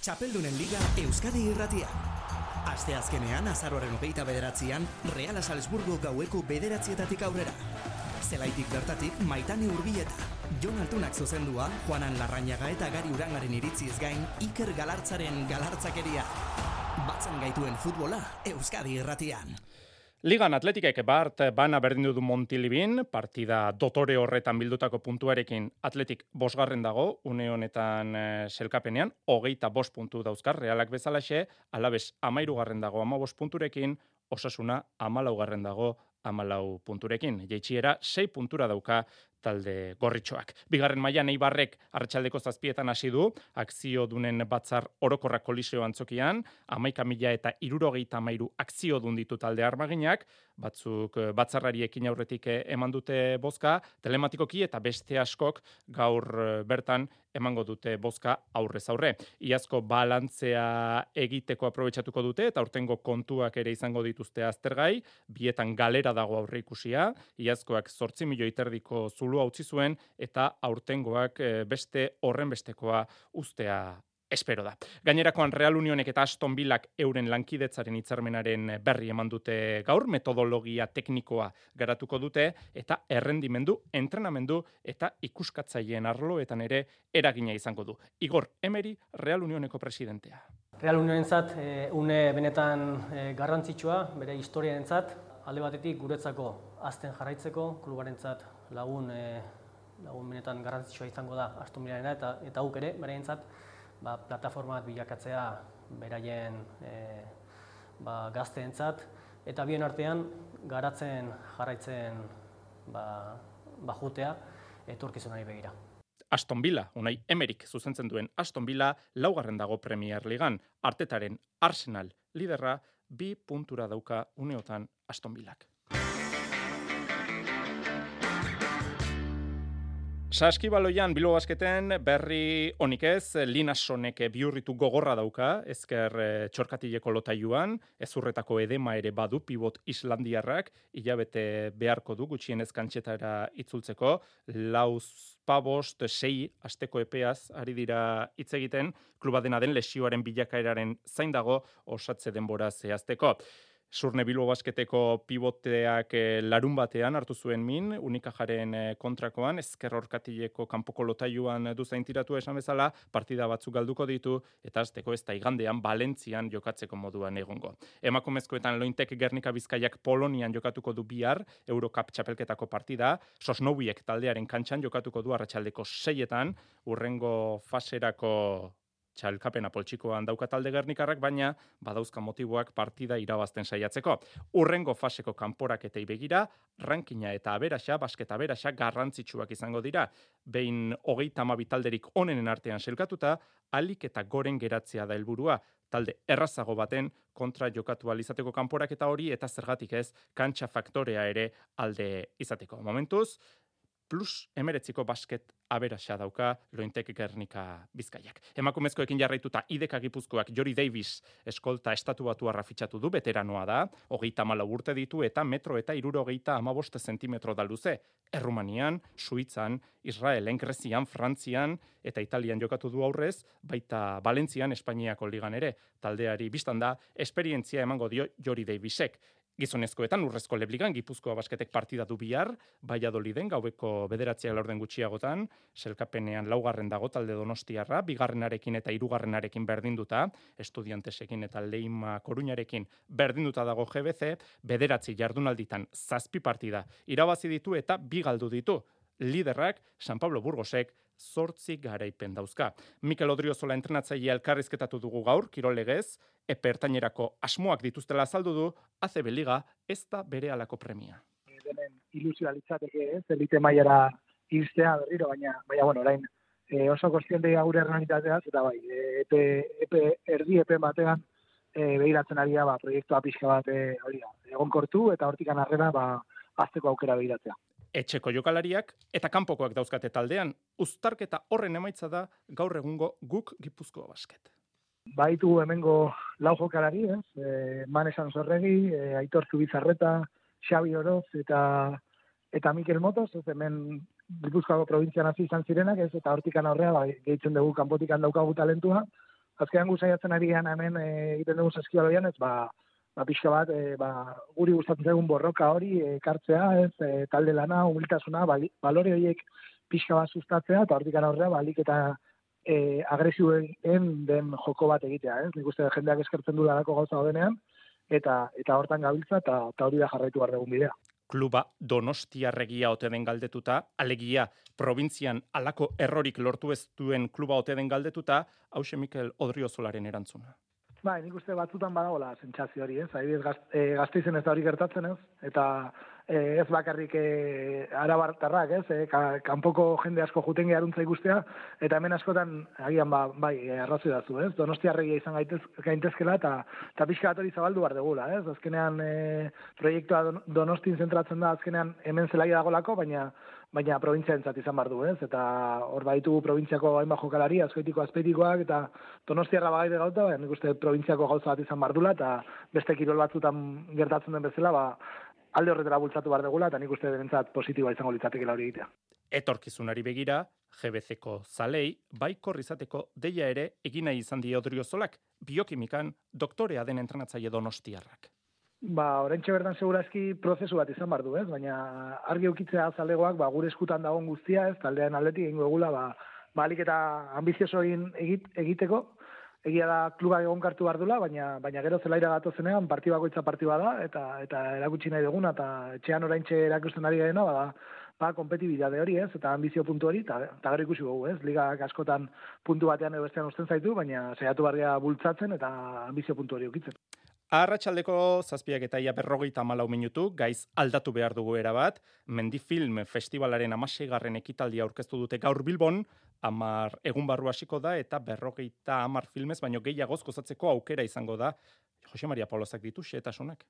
Txapeldunen Liga Euskadi Irratia. Aste azkenean, azaroaren opeita bederatzean, Real Salzburgo gaueko bederatzietatik aurrera. Zelaitik bertatik, maitane urbieta. Jon Altunak zuzendua, Juanan Larrañaga eta Gari Urangaren iritziz gain, Iker Galartzaren galartzakeria. Batzen gaituen futbola, Euskadi Irratian. Ligan Atletikek bart bana berdin du Montilibin, partida dotore horretan bildutako puntuarekin Atletik bosgarren dago, une honetan e, selkapenean, hogeita bost puntu dauzkar, realak bezalaxe, alabez amairugarren dago ama bost punturekin, osasuna amalaugarren dago amalau punturekin. Jeitxiera, sei puntura dauka talde gorritxoak. Bigarren mailan Eibarrek arratsaldeko zazpietan hasi du, akzio dunen batzar orokorra koliseo antzokian, amaika mila eta irurogeita mairu akzio dun ditu talde armaginak, batzuk eh, batzarrari ekin aurretik eh, eman dute bozka, telematikoki eta beste askok gaur eh, bertan emango dute bozka aurrez aurre. Iazko balantzea egiteko aprobetsatuko dute eta urtengo kontuak ere izango dituzte aztergai, bietan galera dago aurre ikusia, iazkoak sortzi milioi terdiko zulua utzi zuen eta aurtengoak beste horren bestekoa ustea espero da. Gainerakoan Real Unionek eta Aston Villak euren lankidetzaren hitzarmenaren berri eman dute gaur, metodologia teknikoa garatuko dute eta errendimendu, entrenamendu eta ikuskatzaileen arloetan ere eragina izango du. Igor Emery, Real Unioneko presidentea. Real Unionentzat e, une benetan e, garrantzitsua, bere historiarentzat, alde batetik guretzako azten jarraitzeko, klubarentzat lagun e, lagun benetan garrantzitsua izango da Aston Villarena eta eta guk ere beraientzat ba, plataforma bat bilakatzea beraien e, ba, gazteentzat eta bien artean garatzen jarraitzen ba, ba jutea etorkizunari begira. Aston Villa, unai Emerik zuzentzen duen Aston Villa, laugarren dago Premier Ligan, artetaren Arsenal liderra, bi puntura dauka uneotan Aston Villak. Saskibaloian Bilbo Basketen berri honik ez, Linasonek biurritu gogorra dauka, ezker eh, txorkatileko lotaiuan, ezurretako edema ere badu pivot Islandiarrak, hilabete beharko du gutxienez kantxetara itzultzeko, lauz pabost, sei, asteko epeaz, ari dira hitz egiten, kluba dena den lesioaren bilakaeraren zain dago osatze denbora zehazteko. Surne Bilbo basketeko pivoteak e, larun batean hartu zuen min, unikajaren e, kontrakoan, ezker horkatileko kanpoko lotaiuan du zaintiratu esan bezala, partida batzuk galduko ditu, eta azteko ez da igandean Balentzian jokatzeko moduan egongo. Emakumezkoetan lointek Gernika Bizkaiak Polonian jokatuko du bihar, Eurocup txapelketako partida, Sosnowiek taldearen kantxan jokatuko du arratsaldeko seietan, urrengo faserako txalkapena poltsikoan dauka talde gernikarrak, baina badauzka motiboak partida irabazten saiatzeko. Urrengo faseko kanporaketei begira, rankina eta aberaxa, basketa aberaxa, garrantzitsuak izango dira. Behin hogeita talderik onenen artean selkatuta, alik eta goren geratzea da helburua talde errazago baten kontra jokatu izateko kanporak eta hori eta zergatik ez kantxa faktorea ere alde izateko. Momentuz, plus emeretziko basket aberaxa dauka lointek gernika bizkaiak. Emakumezkoekin jarraituta ideka gipuzkoak Jori Davis eskolta estatu batu arrafitxatu du, veteranoa da, hogeita mala urte ditu eta metro eta iruro hogeita amaboste zentimetro da luze. Errumanian, Suitzan, Israelen, Grezian, Frantzian eta Italian jokatu du aurrez, baita Valentzian, Espainiako ligan ere. Taldeari biztan da, esperientzia emango dio Jori Davisek. Gizonezkoetan urrezko lebligan Gipuzkoa basketek partida du bihar, Valladoliden gaueko bederatziak laurden gutxiagotan, selkapenean laugarren dago talde Donostiarra, bigarrenarekin eta hirugarrenarekin berdinduta, estudiantesekin eta Leima Koruñarekin berdinduta dago GBC, bederatzi jardunalditan zazpi partida irabazi ditu eta bi galdu ditu. Liderrak San Pablo Burgosek zortzi garaipen dauzka. Mikel Odriozola entrenatzaile elkarrizketatu dugu gaur, kirolegez, epertainerako asmoak dituztela azaldu du, ACB Liga ez da bere alako premia. Denen ilusioa litzateke ez, elite maiara iztea berriro, baina, baina bueno, orain, e, oso kostiente gaur realitateaz, eta bai, e, epe, epe, erdi epe batean, e, behiratzen ari ba, proiektua pixka bat, e, hori da, egon kortu, eta hortikan arrera, ba, azteko aukera behiratzea etxeko jokalariak eta kanpokoak dauzkate taldean. Uztarketa horren emaitza da gaur egungo guk Gipuzkoa basket. Baitu hemengo lau jokalari, ez? E, Manesan Zorregi, e, Aitor Zubizarreta, Xabi Oroz eta eta Mikel Motos, ez hemen Gipuzkoako provintzian hasi izan zirenak, ez? Eta hortikan aurrea ba, gehitzen dugu kanpotikan daukagu talentua. Azkenan guzaiatzen ari hemen e, egiten dugu saskialoian, ez? Ba, ba, pixka bat, e, ba, guri gustatzen zaigun borroka hori ekartzea, ez, e, talde lana, humiltasuna, balore horiek pixka bat sustatzea, eta hortik aurrea, balik eta e, agresioen den joko bat egitea, ez, nik uste jendeak eskertzen du darako gauza denean, eta eta hortan gabiltza, eta, eta hori da jarraitu behar dugun bidea. Kluba Donostiarregia ote den galdetuta, alegia provintzian alako errorik lortu ez duen kluba ote den galdetuta, hause Mikel Odriozolaren erantzuna. Ba, nik uste batzutan badagoela sentsazio hori, ez? Adibidez, gazt, e, ez da hori gertatzen, ez? Eta e, ez bakarrik e, arabartarrak, ez? E, kanpoko jende asko juten geharuntza ikustea, eta hemen askotan, agian, ba, bai, arrazoi dazu, ez? Donostiarregia izan gaitez, gaintezkela, eta, eta pixka bat hori zabaldu behar degula, ez? Azkenean, e, proiektua donostin zentratzen da, azkenean hemen zelaia dagolako, baina baina provintzia entzat izan bar ez? Eta hor baditu provintziako hainbat jokalari, azkoitiko azpeitikoak, eta donostiarra bagaide gauta, baina nik uste provintziako gauza bat izan bardula, eta beste kirol batzutan gertatzen den bezala, ba, alde horretara bultzatu bar degula, eta nik uste denentzat positiboa izango litzatekela hori egitea. Etorkizunari begira, GBC-ko zalei, baikor izateko deia ere egina izan die odriozolak, biokimikan doktorea den entrenatzaile donostiarrak. Ba, orentxe bertan segurazki prozesu bat izan bardu, ez? Baina argi eukitzea zalegoak, ba, gure eskutan dagoen guztia, ez? Taldean atletik egingo egula, ba, balik eta ambizioso egin egit, egiteko, egia da kluba egon kartu bardula, baina, baina gero zelaira gato zenean, parti bakoitza parti da, eta, eta erakutsi nahi duguna, eta etxean oraintxe erakusten ari gaina, ba, ba, kompetibidade hori, ez? Eta ambizio puntu hori, eta, eta gero ikusi gugu, ez? Liga askotan puntu batean edo bestean usten zaitu, baina saiatu barria bultzatzen eta ambizio puntu hori ukitzen. Arratxaldeko zazpiak eta ia berrogeita malau minutu, gaiz aldatu behar dugu erabat, Mendifilm Festivalaren amaseigarren ekitaldia aurkeztu dute gaur Bilbon, amar egun barru hasiko da eta berrogeita amar filmez, baino gehiagoz gozatzeko aukera izango da. Jose Maria Paulozak ditu, xetasunak.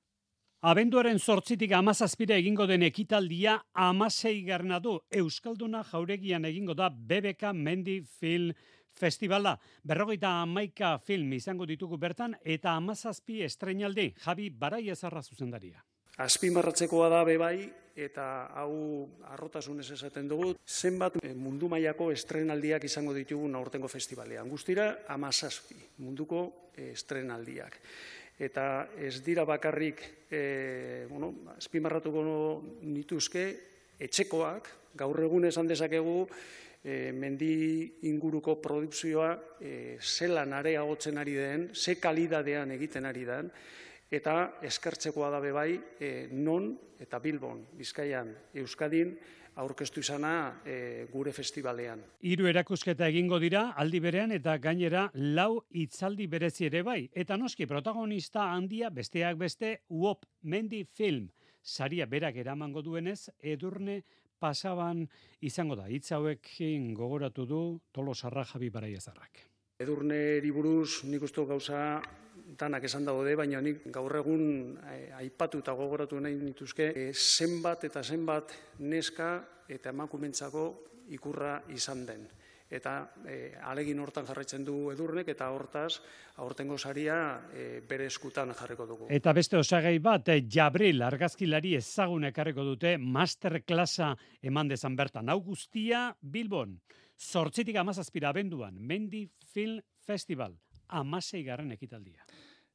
Abenduaren sortzitik amazazpire egingo den ekitaldia amasei du. Euskalduna jauregian egingo da BBK Mendi Film Festivala. Berrogeita amaika film izango ditugu bertan eta amazazpi estrenaldi. Javi Barai ezarra zuzendaria. Azpimarratzekoa da bebai eta hau arrotasunez esaten dugu, zenbat eh, mundu mailako estrenaldiak izango ditugu aurtengo festivalean. Guztira amazazpi munduko eh, estrenaldiak eta ez dira bakarrik e, bueno, azpimarratuko nituzke etxekoak, gaur egun esan dezakegu e, mendi inguruko produkzioa e, zelan areagotzen ari den, ze kalidadean egiten ari den, eta eskertzekoa da bebai e, non eta Bilbon, Bizkaian, Euskadin, aurkeztu izana e, gure festivalean. Hiru erakusketa egingo dira aldi berean eta gainera lau hitzaldi berezi ere bai eta noski protagonista handia besteak beste UOP Mendi Film saria berak eramango duenez edurne pasaban izango da hitz hauekin gogoratu du Tolosarra Javi Baraiazarrak. Edurne buruz nik uste gauza danak esan daude, baina nik gaur egun eh, aipatu eta gogoratu nahi nituzke eh, zenbat eta zenbat neska eta emakumentzako ikurra izan den. Eta eh, alegin hortan jarraitzen du edurnek eta hortaz aurtengo saria bere eskutan jarriko dugu. Eta beste osagai bat, Jabril argazkilari ezagun ekarriko dute masterklasa eman dezan bertan. Hau guztia Bilbon, sortzitik amazazpira abenduan, Mendi Film Festival, amasei garren ekitaldia.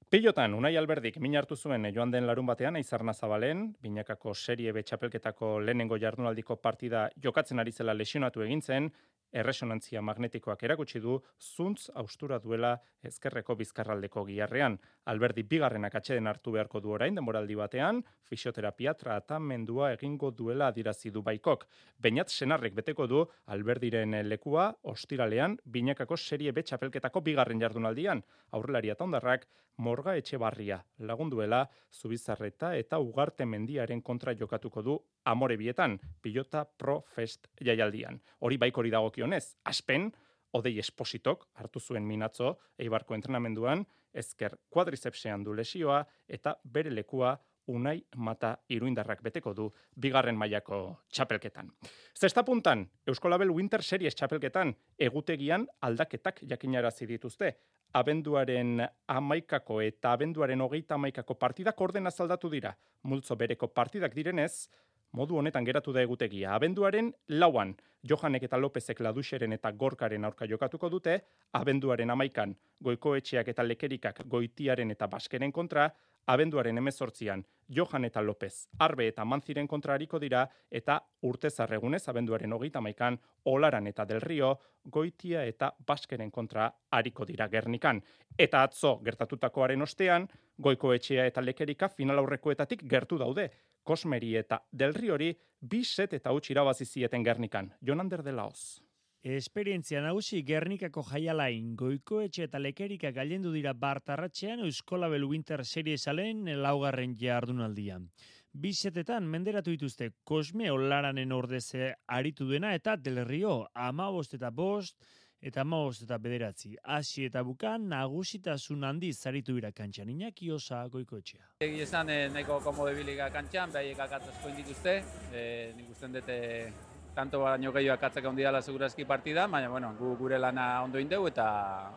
Pilotan, Unai Alberdik min hartu zuen joan den larun batean, Aizarna Zabalen, binakako serie betxapelketako lehenengo jardunaldiko partida jokatzen ari zela lesionatu egintzen, erresonantzia magnetikoak erakutsi du zuntz austura duela ezkerreko bizkarraldeko giarrean. Alberdi bigarrenak atxeden hartu beharko du orain demoraldi batean, fisioterapia tratamendua egingo duela adirazi du baikok. Beinat senarrek beteko du Alberdiren lekua ostiralean binakako serie betxapelketako bigarren jardunaldian. Aurrelaria taundarrak morga etxe barria lagunduela zubizarreta eta ugarte mendiaren kontra jokatuko du amore bietan, pilota pro fest jaialdian. Hori baikori dagokionez, aspen, odei espositok hartu zuen minatzo eibarko entrenamenduan, ezker kuadrizepsean du lesioa eta bere lekua unai mata iruindarrak beteko du bigarren mailako txapelketan. Zesta puntan, Euskolabel Winter Series txapelketan egutegian aldaketak jakinarazi dituzte abenduaren amaikako eta abenduaren hogeita amaikako partidak orden azaldatu dira. Multzo bereko partidak direnez, modu honetan geratu da egutegia. Abenduaren lauan, Johanek eta Lopezek laduxeren eta gorkaren aurka jokatuko dute, abenduaren amaikan, goikoetxeak eta lekerikak goitiaren eta baskeren kontra, abenduaren emezortzian, Johan eta López, Arbe eta Manziren kontrariko dira, eta urte zarregunez, abenduaren hogeita maikan, Olaran eta Del Rio, Goitia eta Baskeren kontra hariko dira Gernikan. Eta atzo, gertatutakoaren ostean, Goiko etxea eta Lekerika final aurrekoetatik gertu daude. Kosmeri eta Del Riori, bi set eta utxi irabazizieten Gernikan. Jonander de Laos. Esperientzia nagusi Gernikako jaialain goiko etxe eta lekerika gailendu dira bartarratxean Euskolabel Winter Series alen laugarren jardunaldian. Bisetetan menderatu dituzte Kosme Olaranen ordeze aritu dena eta Del Rio ama eta bost eta ama eta bederatzi. Asi eta bukan nagusitasun handi zaritu ira kantxan. Inaki osa goiko etxea. Egi esan eh, neko komode biliga kantxan, behaiek akatzazko indituzte. Eh, nik usten dute tanto baino gehiago akatzeka hundi dela segurazki partida, baina bueno, gu, gure lana ondo indeu eta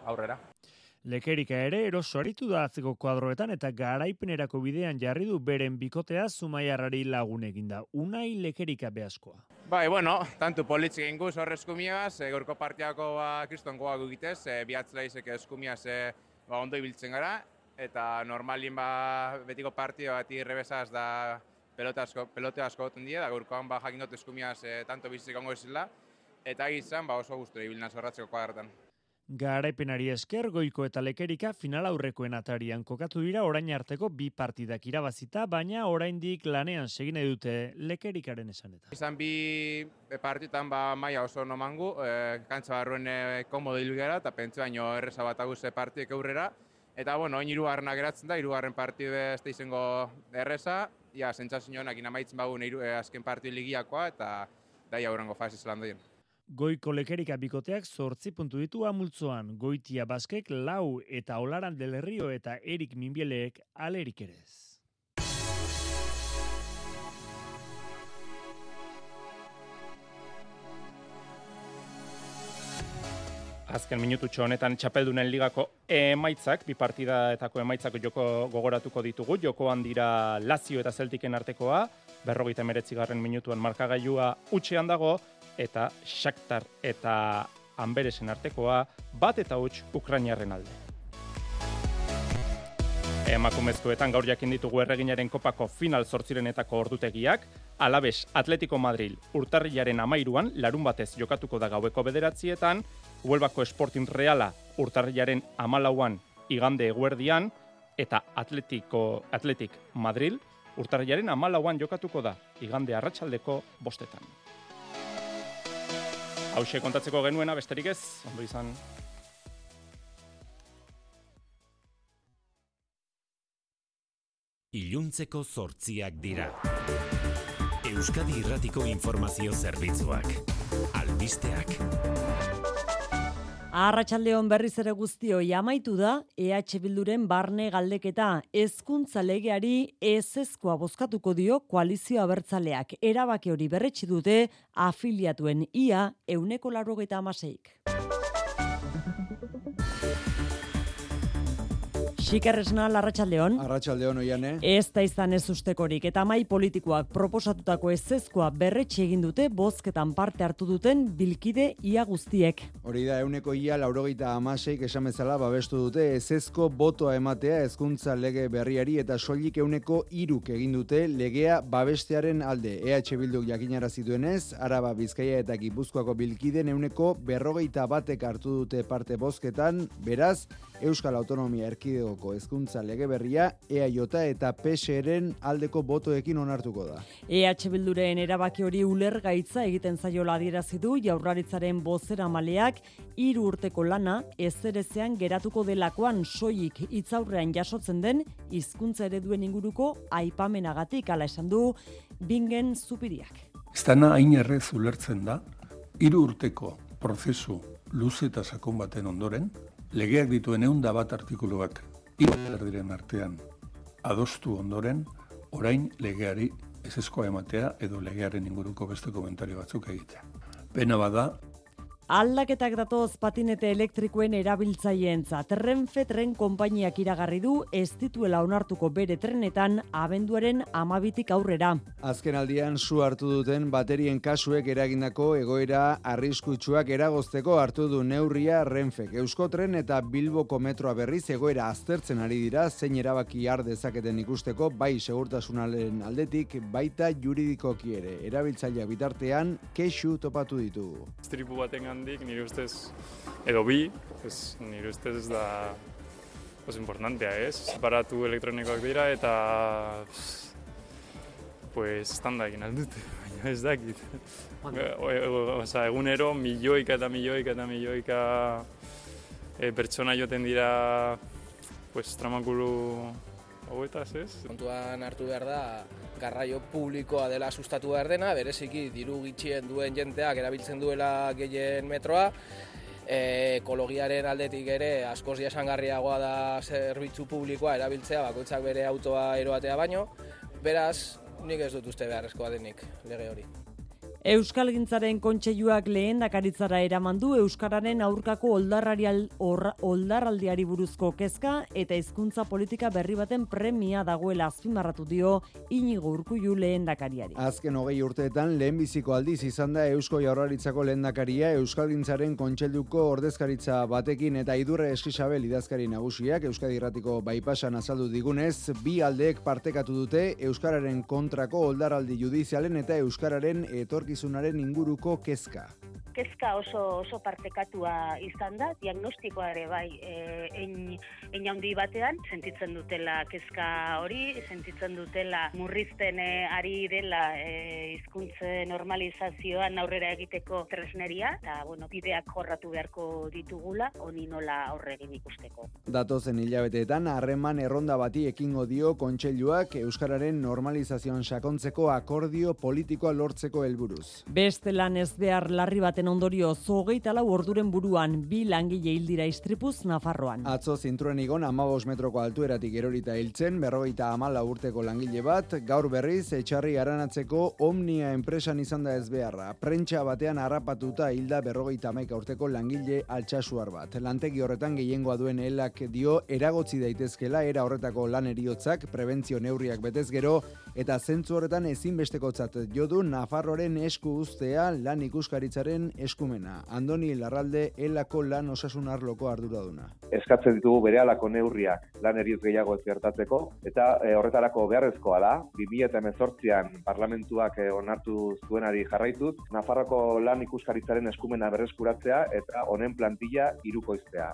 aurrera. Lekerika ere eroso aritu da atzeko kuadroetan eta garaipenerako bidean jarri du beren bikotea zumaiarrari lagun eginda. Unai lekerika behazkoa. Bai, bueno, tantu politzik egin guz horre eskumiagaz, e, gorko partiako ba, kriston goa gugitez, e, bihatzela izek eskumiaz e, ba, ondo ibiltzen gara, eta normalin ba, betiko partio bat irrebesaz da pelota asko, pelote asko goten dira, da gaurkoan ba, jakin dut eskumiaz e, tanto bizizik ongo ezila, eta egizan ba, oso guztu ibilna zorratzeko kuadratan. Garaipenari esker goiko eta lekerika final aurrekoen atarian kokatu dira orain arteko bi partidak irabazita, baina oraindik lanean segine dute lekerikaren esanetan. Izan bi partitan ba maia oso nomangu, e, kantza barruen e, komodo hilgera eta pentsu baino erreza bat aguse partiek aurrera, Eta, bueno, oin irugarrena geratzen da, irugarren partidu ez da izango erreza, ja, sentsazioak amaitzen bagun iru, eh, azken partidu ligiakoa, eta da aurrengo fase zelan doien. Goiko lekerika bikoteak zortzi puntu ditu amultzoan, goitia baskek lau eta olaran del herrio eta erik minbieleek alerik erez. Azken minututxo honetan txapeldunen ligako emaitzak, bi partidaetako emaitzak joko gogoratuko ditugu, jokoan dira Lazio eta Celtiken artekoa, berrogeita meretzi garren minutuan markagailua utxean dago, eta Shakhtar eta Amberesen artekoa bat eta huts Ukrainiarren alde. Emakumezkoetan gaur jakin ditugu erreginaren kopako final zortzirenetako ordutegiak, Alabes Atletico Madrid urtarrilaren amairuan, larun batez jokatuko da gaueko bederatzietan, Huelbako Sporting Reala urtarrilaren amalauan igande eguerdian, eta Atletico, Atletik Madrid urtarrilaren amalauan jokatuko da igande arratsaldeko bostetan. Hauxe kontatzeko genuena besterik ez, ondo izan. Iluntzeko zortziak dira. Euskadi Irratiko Informazio Zerbitzuak. Albisteak. Arratxaldeon berriz ere guztioi amaitu da EH Bilduren barne galdeketa hezkuntza legeari ezezkoa bozkatuko dio koalizio abertzaleak erabaki hori berretsi dute afiliatuen ia euneko larrogeta amaseik. Xikerresna, Arratxaldeon. Arratxaldeon, oiane. Ez da izan ez ustekorik, eta mai politikoak proposatutako ezezkoa berretxe egin dute, bozketan parte hartu duten bilkide ia guztiek. Hori da, euneko ia laurogeita amaseik esamezala babestu dute ezezko botoa ematea hezkuntza lege berriari eta soilik euneko iruk egin dute legea babestearen alde. EH Bilduk jakinara zituenez, Araba Bizkaia eta Gipuzkoako bilkiden euneko berrogeita batek hartu dute parte bozketan, beraz, Euskal Autonomia Erkidegoko hezkuntza lege berria EAJ eta PSren aldeko botoekin onartuko da. EH Bilduren erabaki hori ulergaitza egiten zaiola adierazi du Jaurlaritzaren bozera maleak hiru urteko lana ezerezean geratuko delakoan soilik hitzaurrean jasotzen den hizkuntza ereduen inguruko aipamenagatik ala esan du Bingen Zupiriak. Estana hain errez ulertzen da hiru urteko prozesu luze eta sakon baten ondoren, legeak dituen egun da bat artikuluak diren artean adostu ondoren, orain legeari ezeskoa ematea edo legearen inguruko beste komentario batzuk egitea. Pena bada, Aldaketak datoz patinete elektrikoen erabiltzaileentzat. Renfe tren konpainiak iragarri du ez dituela onartuko bere trenetan abenduaren amabitik aurrera. Azken aldian zu hartu duten baterien kasuek eragindako egoera arriskutsuak eragozteko hartu du neurria Renfe. Eusko tren eta Bilboko metroa berriz egoera aztertzen ari dira zein erabaki har dezaketen ikusteko bai segurtasunalen aldetik baita juridikoki ere. Erabiltzailea bitartean kexu topatu ditu. Stripu baten handik, nire ustez, edo bi, ez, nire ustez ez da os importantea, ez? Separatu elektronikoak dira eta pues standa egin aldute, baina ez dakit. Osa, egunero milioika eta milioika eta milioika e, pertsona joten dira pues, tramakulu hauetaz, ez? Kontuan hartu behar da, garraio publikoa dela sustatu behar dena, bereziki diru gitxien duen jenteak erabiltzen duela gehien metroa, e, ekologiaren aldetik ere askoz jasangarriagoa da zerbitzu publikoa erabiltzea bakoitzak bere autoa eroatea baino, beraz, nik ez dut uste beharrezkoa denik lege hori. Euskalgintzaren kontseiluak lehendakaritzara eraman du euskararen aurkako oldarraldiari buruzko kezka eta hizkuntza politika berri baten premia dagoela azpimarratu dio Inigo Urkullu lehendakariari. Azken hogei urteetan lehenbiziko aldiz izan da Eusko Jaurlaritzako lehendakaria Euskalgintzaren kontseiluko ordezkaritza batekin eta idurre eskisabel idazkari nagusiak Euskadi Irratiko baipasan azaldu digunez, bi aldeek partekatu dute euskararen kontrako oldarraldi judizialen eta euskararen etork etorkizunaren inguruko kezka. kezka oso oso partekatua izan da, diagnostikoa ere bai, e, ein, handi batean, sentitzen dutela kezka hori, sentitzen dutela murrizten e, ari dela e, hizkuntze normalizazioan aurrera egiteko tresneria, eta bueno, bideak jorratu beharko ditugula, honi nola aurregin ikusteko. Datozen hilabeteetan, harreman erronda bati ekingo dio kontseiluak Euskararen normalizazioan sakontzeko akordio politikoa lortzeko helburuz. Beste lan ez behar larri baten ondorio zogeita lau orduren buruan bi langile hildira istripuz Nafarroan. Atzo zinturen igon amabos metroko altueratik erorita hiltzen, berrogeita amala urteko langile bat, gaur berriz etxarri aranatzeko Omnia enpresan izan da ez beharra. Prentsa batean harrapatuta hilda berrogeita amaika urteko langile altxasuar bat. Lantegi horretan gehiengoa duen helak dio eragotzi daitezkela era horretako lan eriotzak, prebentzio neurriak betez gero, eta zentzu horretan ezinbestekotzat jodu Nafarroren esku ustea lan ikuskaritzaren eskumena. Andoni Larralde elako lan osasun arloko arduraduna. Eskatzen ditugu bere alako neurriak lan erioz gehiago ez gertatzeko, eta e, horretarako beharrezkoa da, 2018an parlamentuak e, onartu zuenari jarraituz, Nafarroko lan ikuskaritzaren eskumena berreskuratzea eta honen plantilla irukoiztea.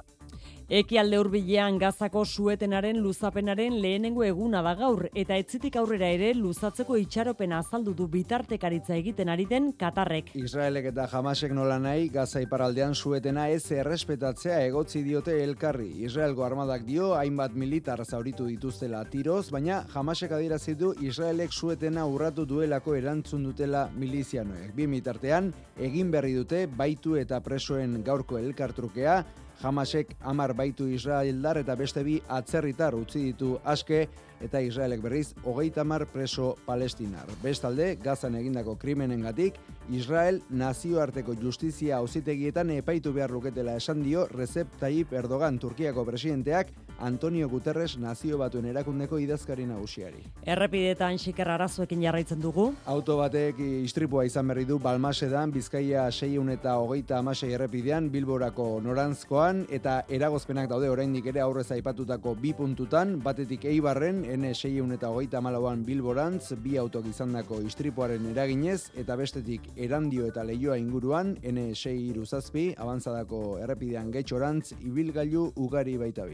Ekialde hurbilean gazako suetenaren luzapenaren lehenengo eguna da gaur eta etzitik aurrera ere luzatzeko itxaropena azaldu du bitartekaritza egiten ari den Katarrek. Israelek eta Hamasek nola nahi gaza iparaldean suetena ez errespetatzea egotzi diote elkarri. Israelgo armadak dio hainbat militar zauritu dituztela tiroz, baina Hamasek adierazi du Israelek suetena urratu duelako erantzun dutela milizianoek. Bi mitartean egin berri dute baitu eta presoen gaurko elkartrukea, Hamasek amar baitu Israeldar eta beste bi atzerritar utzi ditu aske eta Israelek berriz hogeita mar preso palestinar. Bestalde, gazan egindako krimenengatik, Israel nazioarteko justizia auzitegietan epaitu behar luketela esan dio Recep Tayyip Erdogan Turkiako presidenteak Antonio Guterres nazio batuen erakundeko idazkari nagusiari. Errepidetan xiker arazoekin jarraitzen dugu. Auto batek istripua izan berri du Balmasedan, Bizkaia 6 eta hogeita amasei errepidean, Bilborako norantzkoan, eta eragozpenak daude oraindik ere aurrez aipatutako bi puntutan, batetik eibarren, N6 eta hogeita malauan Bilborantz, bi autok izandako istripuaren eraginez, eta bestetik erandio eta leioa inguruan, N6 iruzazpi, abantzadako errepidean getxorantz, ibilgailu ugari baita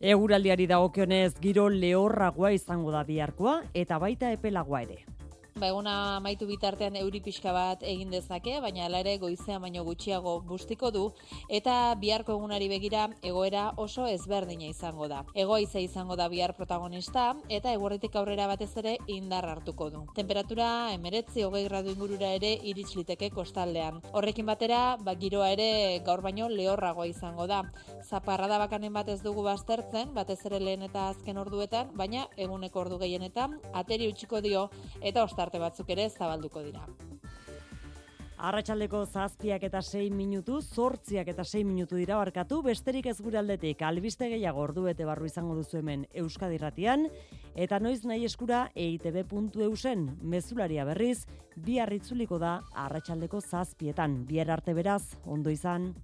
bil. Eguraldiari dagokionez giro lehorragoa izango da biharkoa eta baita epelagoa ere. Ba, eguna amaitu bitartean euri pixka bat egin dezake, baina hala ere goizean baino gutxiago bustiko du eta biharko egunari begira egoera oso ezberdina izango da. Egoize izango da bihar protagonista eta eguerritik aurrera batez ere indar hartuko du. Temperatura emeretzi hogei gradu ingurura ere irits liteke kostaldean. Horrekin batera, ba, giroa ere gaur baino lehorragoa izango da. Zaparrada bakanen bat ez dugu baztertzen, batez ere lehen eta azken orduetan, baina eguneko ordu gehienetan ateri utziko dio eta ostarte batzuk ere zabalduko dira. Arratxaldeko zazpiak eta sei minutu, zortziak eta sei minutu dira barkatu, besterik ez gure aldetik, albiste gehiago ordu barru izango duzu hemen Euskadi Ratian, eta noiz nahi eskura eitb.eusen, mezularia berriz, bi harritzuliko da arratsaldeko zazpietan, bier arte beraz, ondo izan.